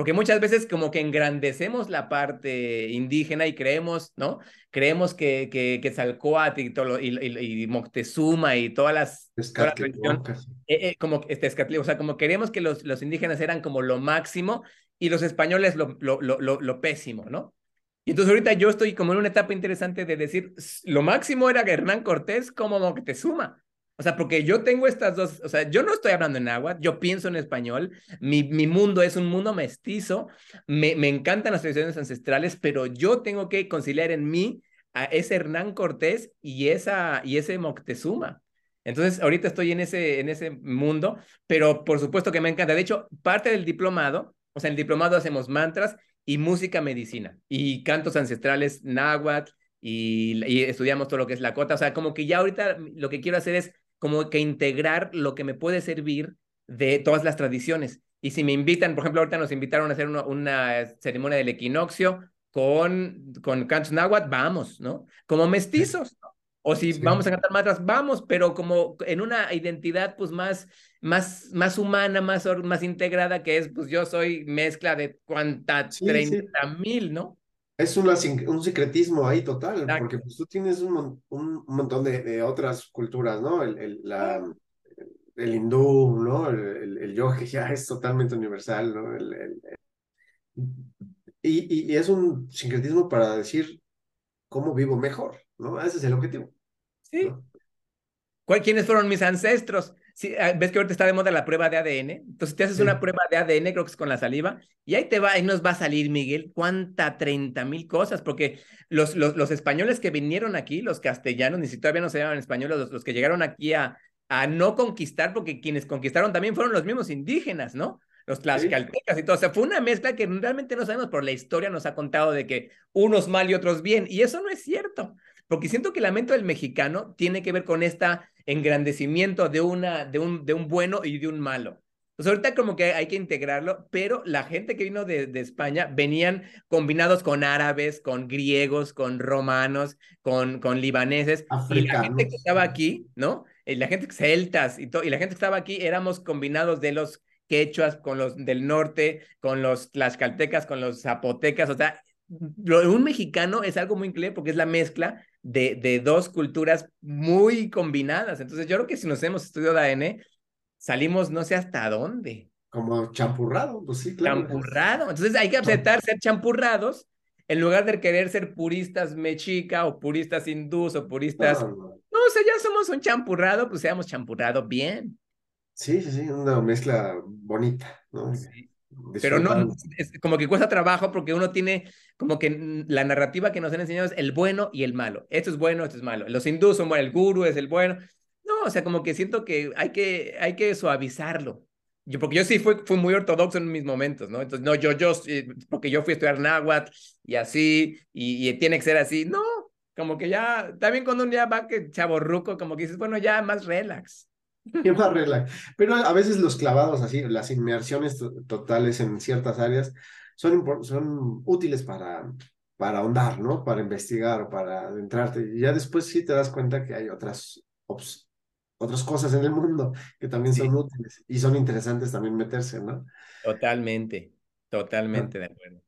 Porque muchas veces como que engrandecemos la parte indígena y creemos, ¿no? Creemos que, que, que y, todo, y, y, Moctezuma y todas las... Toda eh, eh, como, este, o sea, como queremos que los, los indígenas eran como lo máximo y los españoles lo, lo, lo, lo, pésimo, ¿no? Y entonces ahorita yo estoy como en una etapa interesante de decir, lo máximo era Hernán Cortés como Moctezuma. O sea, porque yo tengo estas dos, o sea, yo no estoy hablando en agua, yo pienso en español, mi, mi mundo es un mundo mestizo, me, me encantan las tradiciones ancestrales, pero yo tengo que conciliar en mí a ese Hernán Cortés y, esa, y ese Moctezuma. Entonces, ahorita estoy en ese, en ese mundo, pero por supuesto que me encanta. De hecho, parte del diplomado, o sea, en el diplomado hacemos mantras y música medicina y cantos ancestrales náhuatl y, y estudiamos todo lo que es la cota. O sea, como que ya ahorita lo que quiero hacer es como que integrar lo que me puede servir de todas las tradiciones. Y si me invitan, por ejemplo, ahorita nos invitaron a hacer una, ceremonia del equinoccio con, con cantos náhuatl, vamos, ¿no? Como mestizos, O si vamos a cantar matras, vamos, pero como en una identidad pues más, más, más humana, más, más integrada, que es, pues yo soy mezcla de cuántas, treinta mil, ¿no? Es un secretismo ahí total, porque pues, tú tienes un, un montón de, de, otras culturas, ¿no? El, el, la, el hindú, ¿no? El, el, yoga ya es totalmente universal, ¿no? Y, y, es un sincretismo para decir cómo vivo mejor, ¿no? Ese es el objetivo. Sí. ¿Quiénes fueron mis ancestros? Ah, ves que ahorita está de moda la prueba de ADN. Entonces, te haces una prueba de ADN, creo que es con la saliva, y ahí te va, ahí nos va a salir, Miguel, cuánta 30 mil cosas, porque los, los, los, españoles que vinieron aquí, los castellanos, ni si todavía no se llaman españoles, los, los que llegaron aquí a, a no conquistar, porque quienes conquistaron también fueron los mismos indígenas, ¿no? Los tlaxcaltecas y todo. O sea, fue una mezcla que realmente no sabemos, por la historia nos ha contado de que unos mal y otros bien, y eso no es cierto. Porque siento que el lamento del mexicano tiene que ver con este engrandecimiento de, una, de, un, de un bueno y de un malo. Pues ahorita como que hay que integrarlo, pero la gente que vino de, de, España venían combinados con árabes, con griegos, con romanos, con, con libaneses. Africanos. Y la gente que estaba aquí, ¿no? Y la gente celtas y, y la gente que estaba aquí éramos combinados de los quechuas con los del norte, con los tlaxcaltecas, con los zapotecas, o sea, lo de un mexicano es algo muy increíble porque es la mezcla de, de dos culturas muy combinadas. Entonces yo creo que si nos hemos estudiado ADN, salimos no sé hasta dónde. Como champurrado, pues sí, claro. Champurrado. Entonces hay que aceptar ser champurrados en lugar de querer ser puristas mexica o puristas hindús o puristas... No, no. no o sea, ya somos un champurrado, pues seamos champurrado bien. Sí, sí, sí, una mezcla bonita, ¿no? Sí. Pero no, es como que cuesta trabajo porque uno tiene como que la narrativa que nos han enseñado es el bueno y el malo. Esto es bueno, esto es malo. Los hindús son buenos, el guru es el bueno. No, o sea, como que siento que hay que, hay que suavizarlo. Yo, porque yo sí fui, fui muy ortodoxo en mis momentos, ¿no? Entonces, no, yo, yo, porque yo fui a estudiar náhuatl y así, y, y tiene que ser así. No, como que ya, también cuando un día va que chaborruco, como que dices, bueno, ya más relax. (laughs) Qué más relax. Pero a veces los clavados así, las inmersiones totales en ciertas áreas son, son útiles para, para ahondar, ¿no? Para investigar o para adentrarte. Y ya después sí te das cuenta que hay otras otras cosas en el mundo que también son sí. útiles y son interesantes también meterse, ¿no? Totalmente, totalmente de acuerdo.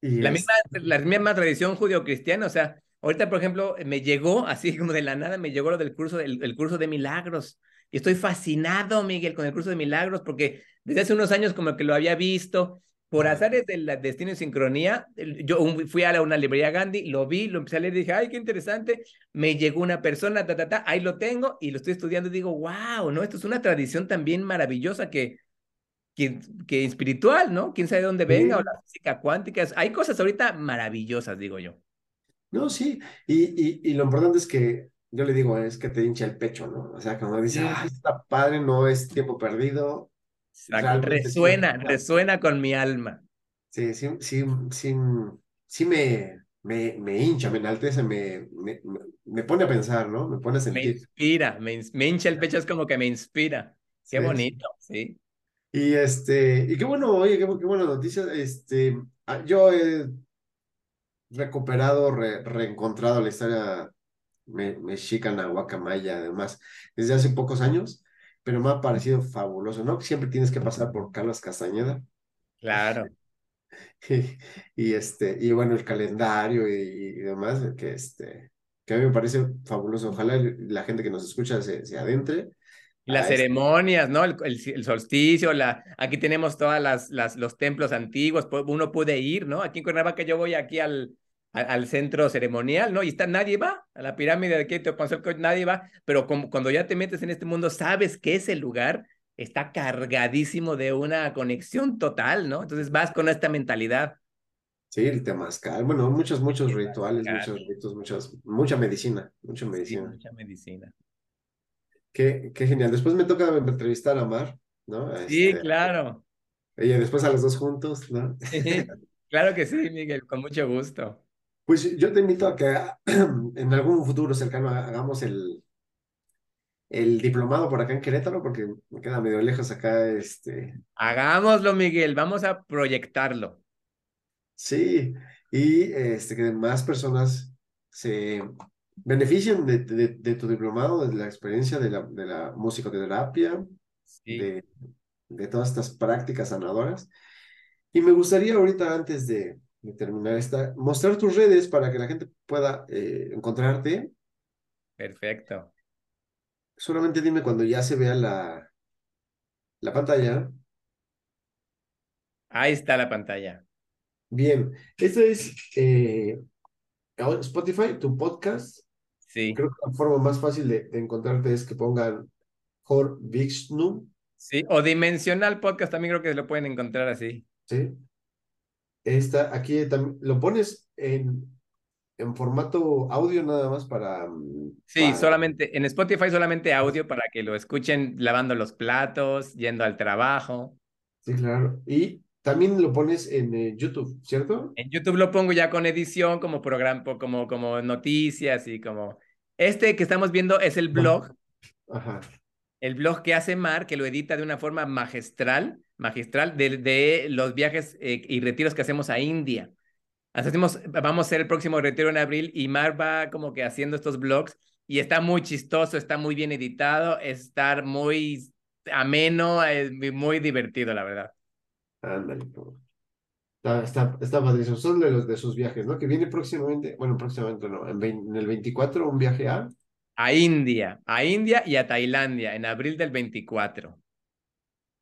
Y la, es... misma, la misma tradición judio-cristiana, o sea, ahorita, por ejemplo, me llegó, así como de la nada, me llegó lo del curso, el, el curso de milagros. Y estoy fascinado, Miguel, con el curso de milagros, porque desde hace unos años como que lo había visto, por azares del destino y sincronía, yo fui a una librería Gandhi, lo vi, lo empecé a leer y dije, ay, qué interesante, me llegó una persona, ta, ta, ta, ahí lo tengo y lo estoy estudiando y digo, wow, ¿no? Esto es una tradición también maravillosa que, que, que espiritual, ¿no? Quién sabe de dónde venga, sí. o la física cuántica, hay cosas ahorita maravillosas, digo yo. No, sí, y, y, y lo importante es que yo le digo, es que te hincha el pecho, ¿no? O sea, cuando dice, ay, está padre, no es tiempo perdido, Resuena, resuena con mi alma. Sí, sí, sí, sí, sí me, me, me hincha, me enaltece, me, me, me, pone a pensar, ¿no? Me pone a sentir. Me inspira, me, me hincha el pecho, es como que me inspira. Qué sí, bonito, sí. Y este, y qué bueno, oye, qué, qué buena noticia. Este, yo he recuperado, re, reencontrado la historia me, mexicana, guacamaya, además, desde hace pocos años pero me ha parecido fabuloso, ¿no? Siempre tienes que pasar por Carlos Castañeda. Claro. Y, (laughs) y este, y bueno, el calendario y, y, demás, que este, que a mí me parece fabuloso. Ojalá la gente que nos escucha se, se adentre. Y las ceremonias, este... ¿no? El, el, el, solsticio, la, aquí tenemos todas las, las, los templos antiguos, uno puede ir, ¿no? Aquí en Cuernavaca yo voy aquí al, al, centro ceremonial, ¿no? Y está, nadie va a la pirámide de Keopanzolco, nadie va, pero como, cuando ya te metes en este mundo, sabes que ese lugar está cargadísimo de una conexión total, ¿no? Entonces vas con esta mentalidad. Sí, el temazcal, bueno, muchos, muchos rituales, muchos ritos, muchas, mucha medicina, mucha medicina. Sí, mucha medicina. Qué, qué genial. Después me toca entrevistar a Mar, ¿no? Sí, este, claro. Ella después a los dos juntos, ¿no? (laughs) claro que sí, Miguel, con mucho gusto. Pues yo te invito a que (clears throat) en algún futuro cercano hagamos el, el diplomado por acá en Querétaro, porque me queda medio lejos acá. Este... Hagámoslo, Miguel, vamos a proyectarlo. Sí, y este, que más personas se beneficien de, de, de, tu diplomado, de la experiencia de la, de la musicoterapia, sí. de, de todas estas prácticas sanadoras. Y me gustaría ahorita, antes de, de terminar esta, mostrar tus redes para que la gente pueda eh, encontrarte. Perfecto. Solamente dime cuando ya se vea la, la pantalla. Ahí está la pantalla. Bien, esto es eh, Spotify, tu podcast. Sí. Creo que la forma más fácil de, de encontrarte es que pongan Jor Vixnu. Sí, o Dimensional Podcast también creo que lo pueden encontrar así. Sí. Esta, aquí también, lo pones en, en formato audio nada más para... Sí, para... solamente, en Spotify solamente audio para que lo escuchen lavando los platos, yendo al trabajo. Sí, claro. Y también lo pones en eh, YouTube, ¿cierto? En YouTube lo pongo ya con edición, como programa, como, como noticias y como... Este que estamos viendo es el blog. Ajá. El blog que hace Mar, que lo edita de una forma magistral, magistral, de, de los viajes eh, y retiros que hacemos a India. Hacemos, vamos a hacer el próximo retiro en abril y Mar va como que haciendo estos blogs y está muy chistoso, está muy bien editado, estar muy ameno, es muy divertido, la verdad. Ándale, Está, está, está padrísimo. Son de los de sus viajes, ¿no? Que viene próximamente, bueno, próximamente no, en, en el 24 un viaje a... A India, a India y a Tailandia, en abril del 24.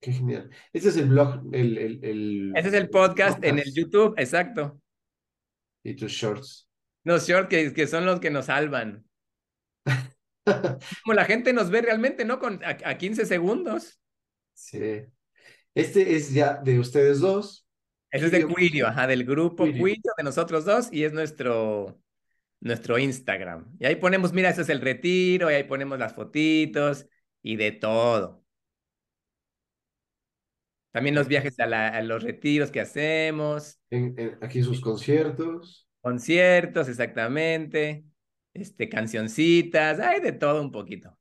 Qué genial. Ese es el blog, el... el, el Ese es el podcast, en el YouTube, exacto. Y tus shorts. Los shorts que, que son los que nos salvan. (laughs) Como la gente nos ve realmente, ¿no? Con, a, a 15 segundos. Sí. Este es ya de ustedes dos. Ese es de Quirio, ajá, del grupo Quirio. de nosotros dos, y es nuestro, nuestro Instagram. Y ahí ponemos, mira, ese es el retiro, y ahí ponemos las fotitos y de todo. También los viajes a, la, a los retiros que hacemos. En, en, aquí sus conciertos. Conciertos, exactamente. Este, cancioncitas, hay de todo un poquito.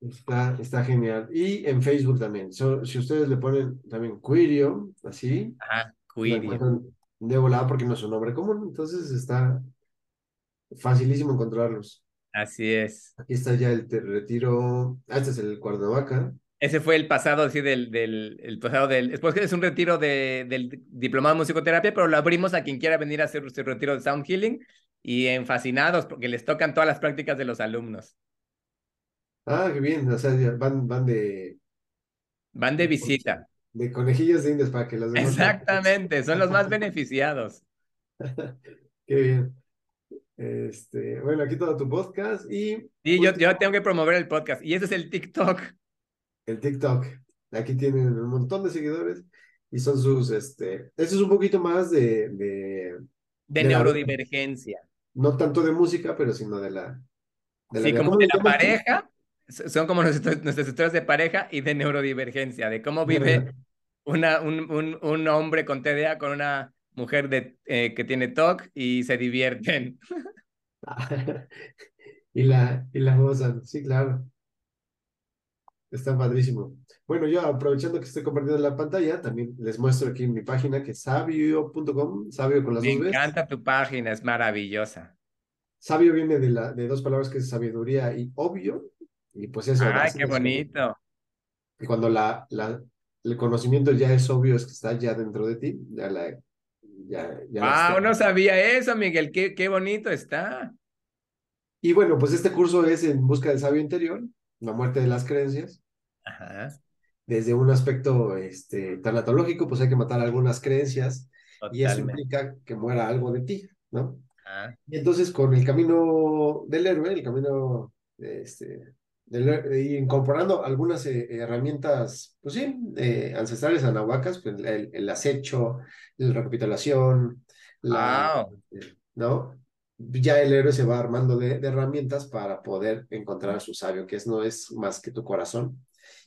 Está, está genial. Y en Facebook también. So, si ustedes le ponen también Quirio, así. Ajá, Quirio. De volada porque no es un nombre común, entonces está facilísimo encontrarlos. Así es. Aquí está ya el retiro. Ah, este es el Cuernavaca. Ese fue el pasado, así, del, del el pasado del. Después es un retiro de, del diplomado de musicoterapia, pero lo abrimos a quien quiera venir a hacer su retiro de Sound Healing y en fascinados porque les tocan todas las prácticas de los alumnos. Ah, qué bien, o sea, van, van de... Van de visita. De conejillos de indios para que los demás... Exactamente, son los más beneficiados. (laughs) qué bien. Este, bueno, aquí todo tu podcast y... Sí, yo, yo tengo que promover el podcast y ese es el TikTok. El TikTok. Aquí tienen un montón de seguidores y son sus, este, eso es un poquito más de... De, de, de neurodivergencia. La, no tanto de música, pero sino de la... De la sí, como de la pareja, son como nuestras, nuestras historias de pareja y de neurodivergencia, de cómo vive una, un, un, un hombre con TDA con una mujer de, eh, que tiene TOC y se divierten. (laughs) (laughs) y la, y la gozan, sí, claro. Está padrísimo. Bueno, yo aprovechando que estoy compartiendo la pantalla, también les muestro aquí mi página que es sabio.com, sabio con las Me encanta tu página, es maravillosa. Sabio viene de, la, de dos palabras que es sabiduría y obvio, y pues eso. ¡Ay, qué bonito! Y cuando la, la, el conocimiento ya es obvio, es que está ya dentro de ti, ya la... Ya, ya ¡Wow! No sabía eso, Miguel, qué, qué bonito está. Y bueno, pues este curso es en busca del sabio interior, la muerte de las creencias. Ajá. Desde un aspecto este, tanatológico, pues hay que matar algunas creencias Totalmente. y eso implica que muera algo de ti, ¿no? Ajá. Y entonces con el camino del héroe, el camino este, y incorporando algunas eh, herramientas, pues sí, eh, ancestrales anahuacas, pues el, el, acecho, la recapitulación, la, wow. ¿no? Ya el héroe se va armando de, de, herramientas para poder encontrar a su sabio, que es, no es más que tu corazón,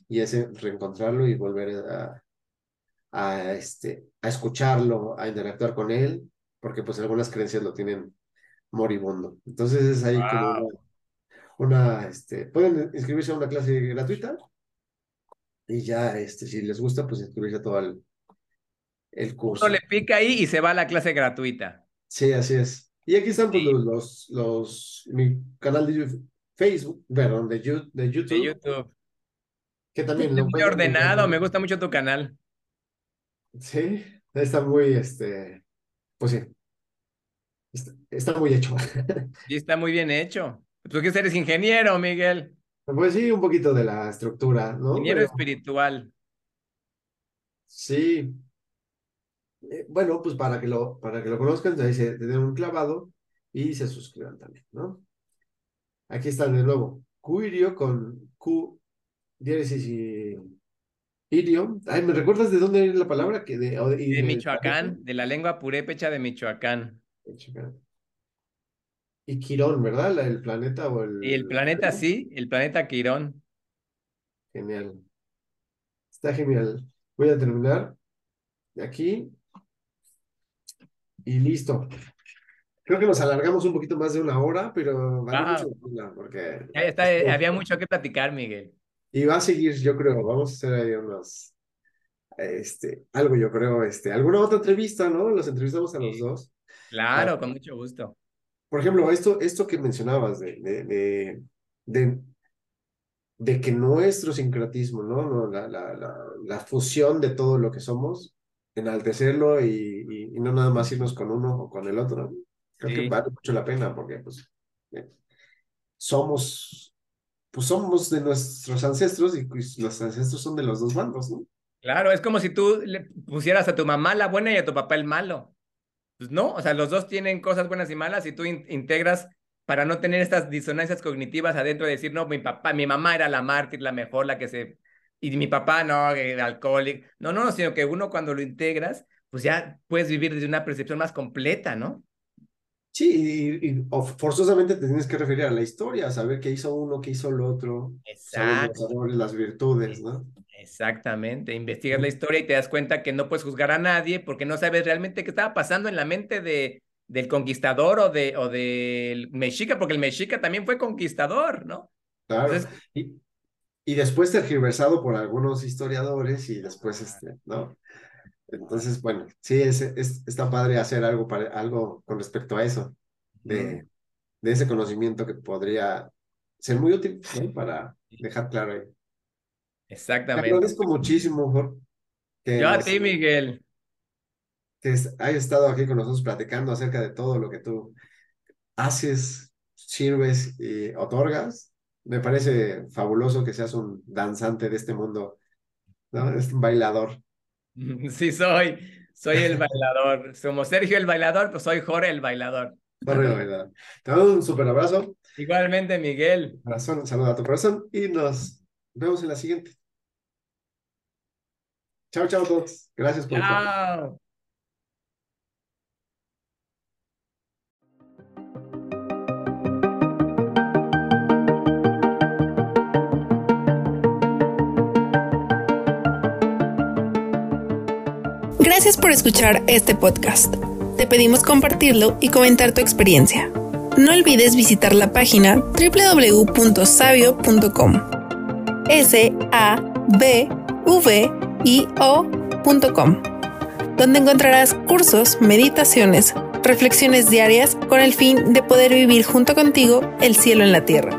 y ese reencontrarlo y volver a, a, este, a escucharlo, a interactuar con él, porque pues algunas creencias lo tienen moribundo. Entonces es ahí wow. como una, este, pueden inscribirse a una clase gratuita y ya, este, si les gusta, pues inscribirse a todo el, el curso. Uno le pica ahí y se va a la clase gratuita. Sí, así es. Y aquí están pues, sí. los, los, los, mi canal de Facebook, perdón, de, de YouTube. De YouTube. Que también lo muy ordenado, me gusta mucho tu canal. Sí, está muy, este, pues sí, está, está muy hecho. (laughs) Y está muy bien hecho. Tú que eres ingeniero, Miguel. Pues sí, un poquito de la estructura, ¿no? Ingeniero Pero, espiritual. Sí. Eh, bueno, pues para que lo, para que lo conozcan, ahí se den un clavado y se suscriban también, ¿no? Aquí están de nuevo. Quirio con Q, diéresis y irio. Ay, ¿me recuerdas de dónde es la palabra? Que de, de, de Michoacán, de, de la lengua purépecha de Michoacán. Michoacán. Y Quirón, ¿verdad? La, el planeta o el. Y el planeta, sí, el planeta Quirón. Genial. Está genial. Voy a terminar. de aquí. Y listo. Creo que nos alargamos un poquito más de una hora, pero vale Wow. mucho la porque Ya está, había mucho que platicar, Miguel. y va a seguir, yo creo, vamos a hacer ahí unos, este, algo yo creo, este, alguna otra entrevista, ¿no? Los entrevistamos a los Sí. dos. Claro, con mucho gusto. Por ejemplo, esto, esto que mencionabas de, de, de, de, de que nuestro sincretismo, ¿no? No, la, la, la, la fusión de todo lo que somos, enaltecerlo y, y, y no nada más irnos con uno o con el otro. Creo que vale mucho la pena porque, pues, eh, somos, pues somos de nuestros ancestros y pues, los ancestros son de los dos bandos, ¿no? Claro, es como si tú le pusieras a tu mamá la buena y a tu papá el malo. Pues no, o sea, los dos tienen cosas buenas y malas y tú in- integras para no tener estas disonancias cognitivas adentro de decir, no, mi papá, mi mamá era la mártir, la mejor, la que se... Y mi papá no, el alcohólico. No, no, sino que uno cuando lo integras, pues ya puedes vivir desde una percepción más completa, ¿no? Sí, y, y o forzosamente te tienes que referir a la historia, saber qué hizo uno, qué hizo el otro, saber los Exacto. las virtudes, ¿no? Exactamente, investigas la historia y te das cuenta que no puedes juzgar a nadie porque no sabes realmente qué estaba pasando en la mente de, del conquistador o, de, o del mexica, porque el mexica también fue conquistador, ¿no? Claro. Entonces, Y, y después tergiversado por algunos historiadores y después, este, ¿no? Entonces, bueno, sí, es, es, está padre hacer algo, para, algo con respecto a eso, de, de ese conocimiento que podría ser muy útil, ¿no? Para dejar claro ahí. Te exactamente. agradezco muchísimo, Jorge, que, Yo a ti, Miguel. que hayas estado aquí con nosotros platicando acerca de todo lo que tú haces, sirves y otorgas. Me parece fabuloso que seas un danzante de este mundo, ¿no? Es un bailador. (laughs) Sí, soy, soy el bailador. Como Sergio el bailador, pues soy Jorge el bailador. Jorge el bailador. Te mando un súper abrazo, Igualmente, Miguel. corazón, un saludo a tu corazón y nos vemos en la siguiente. Chao, chao a todos. Gracias por. Chao. Gracias por escuchar este podcast. Te pedimos compartirlo y comentar tu experiencia. No olvides visitar la página www.sabio.com. S A B V I donde encontrarás cursos, meditaciones, reflexiones diarias con el fin de poder vivir junto contigo el cielo en la tierra.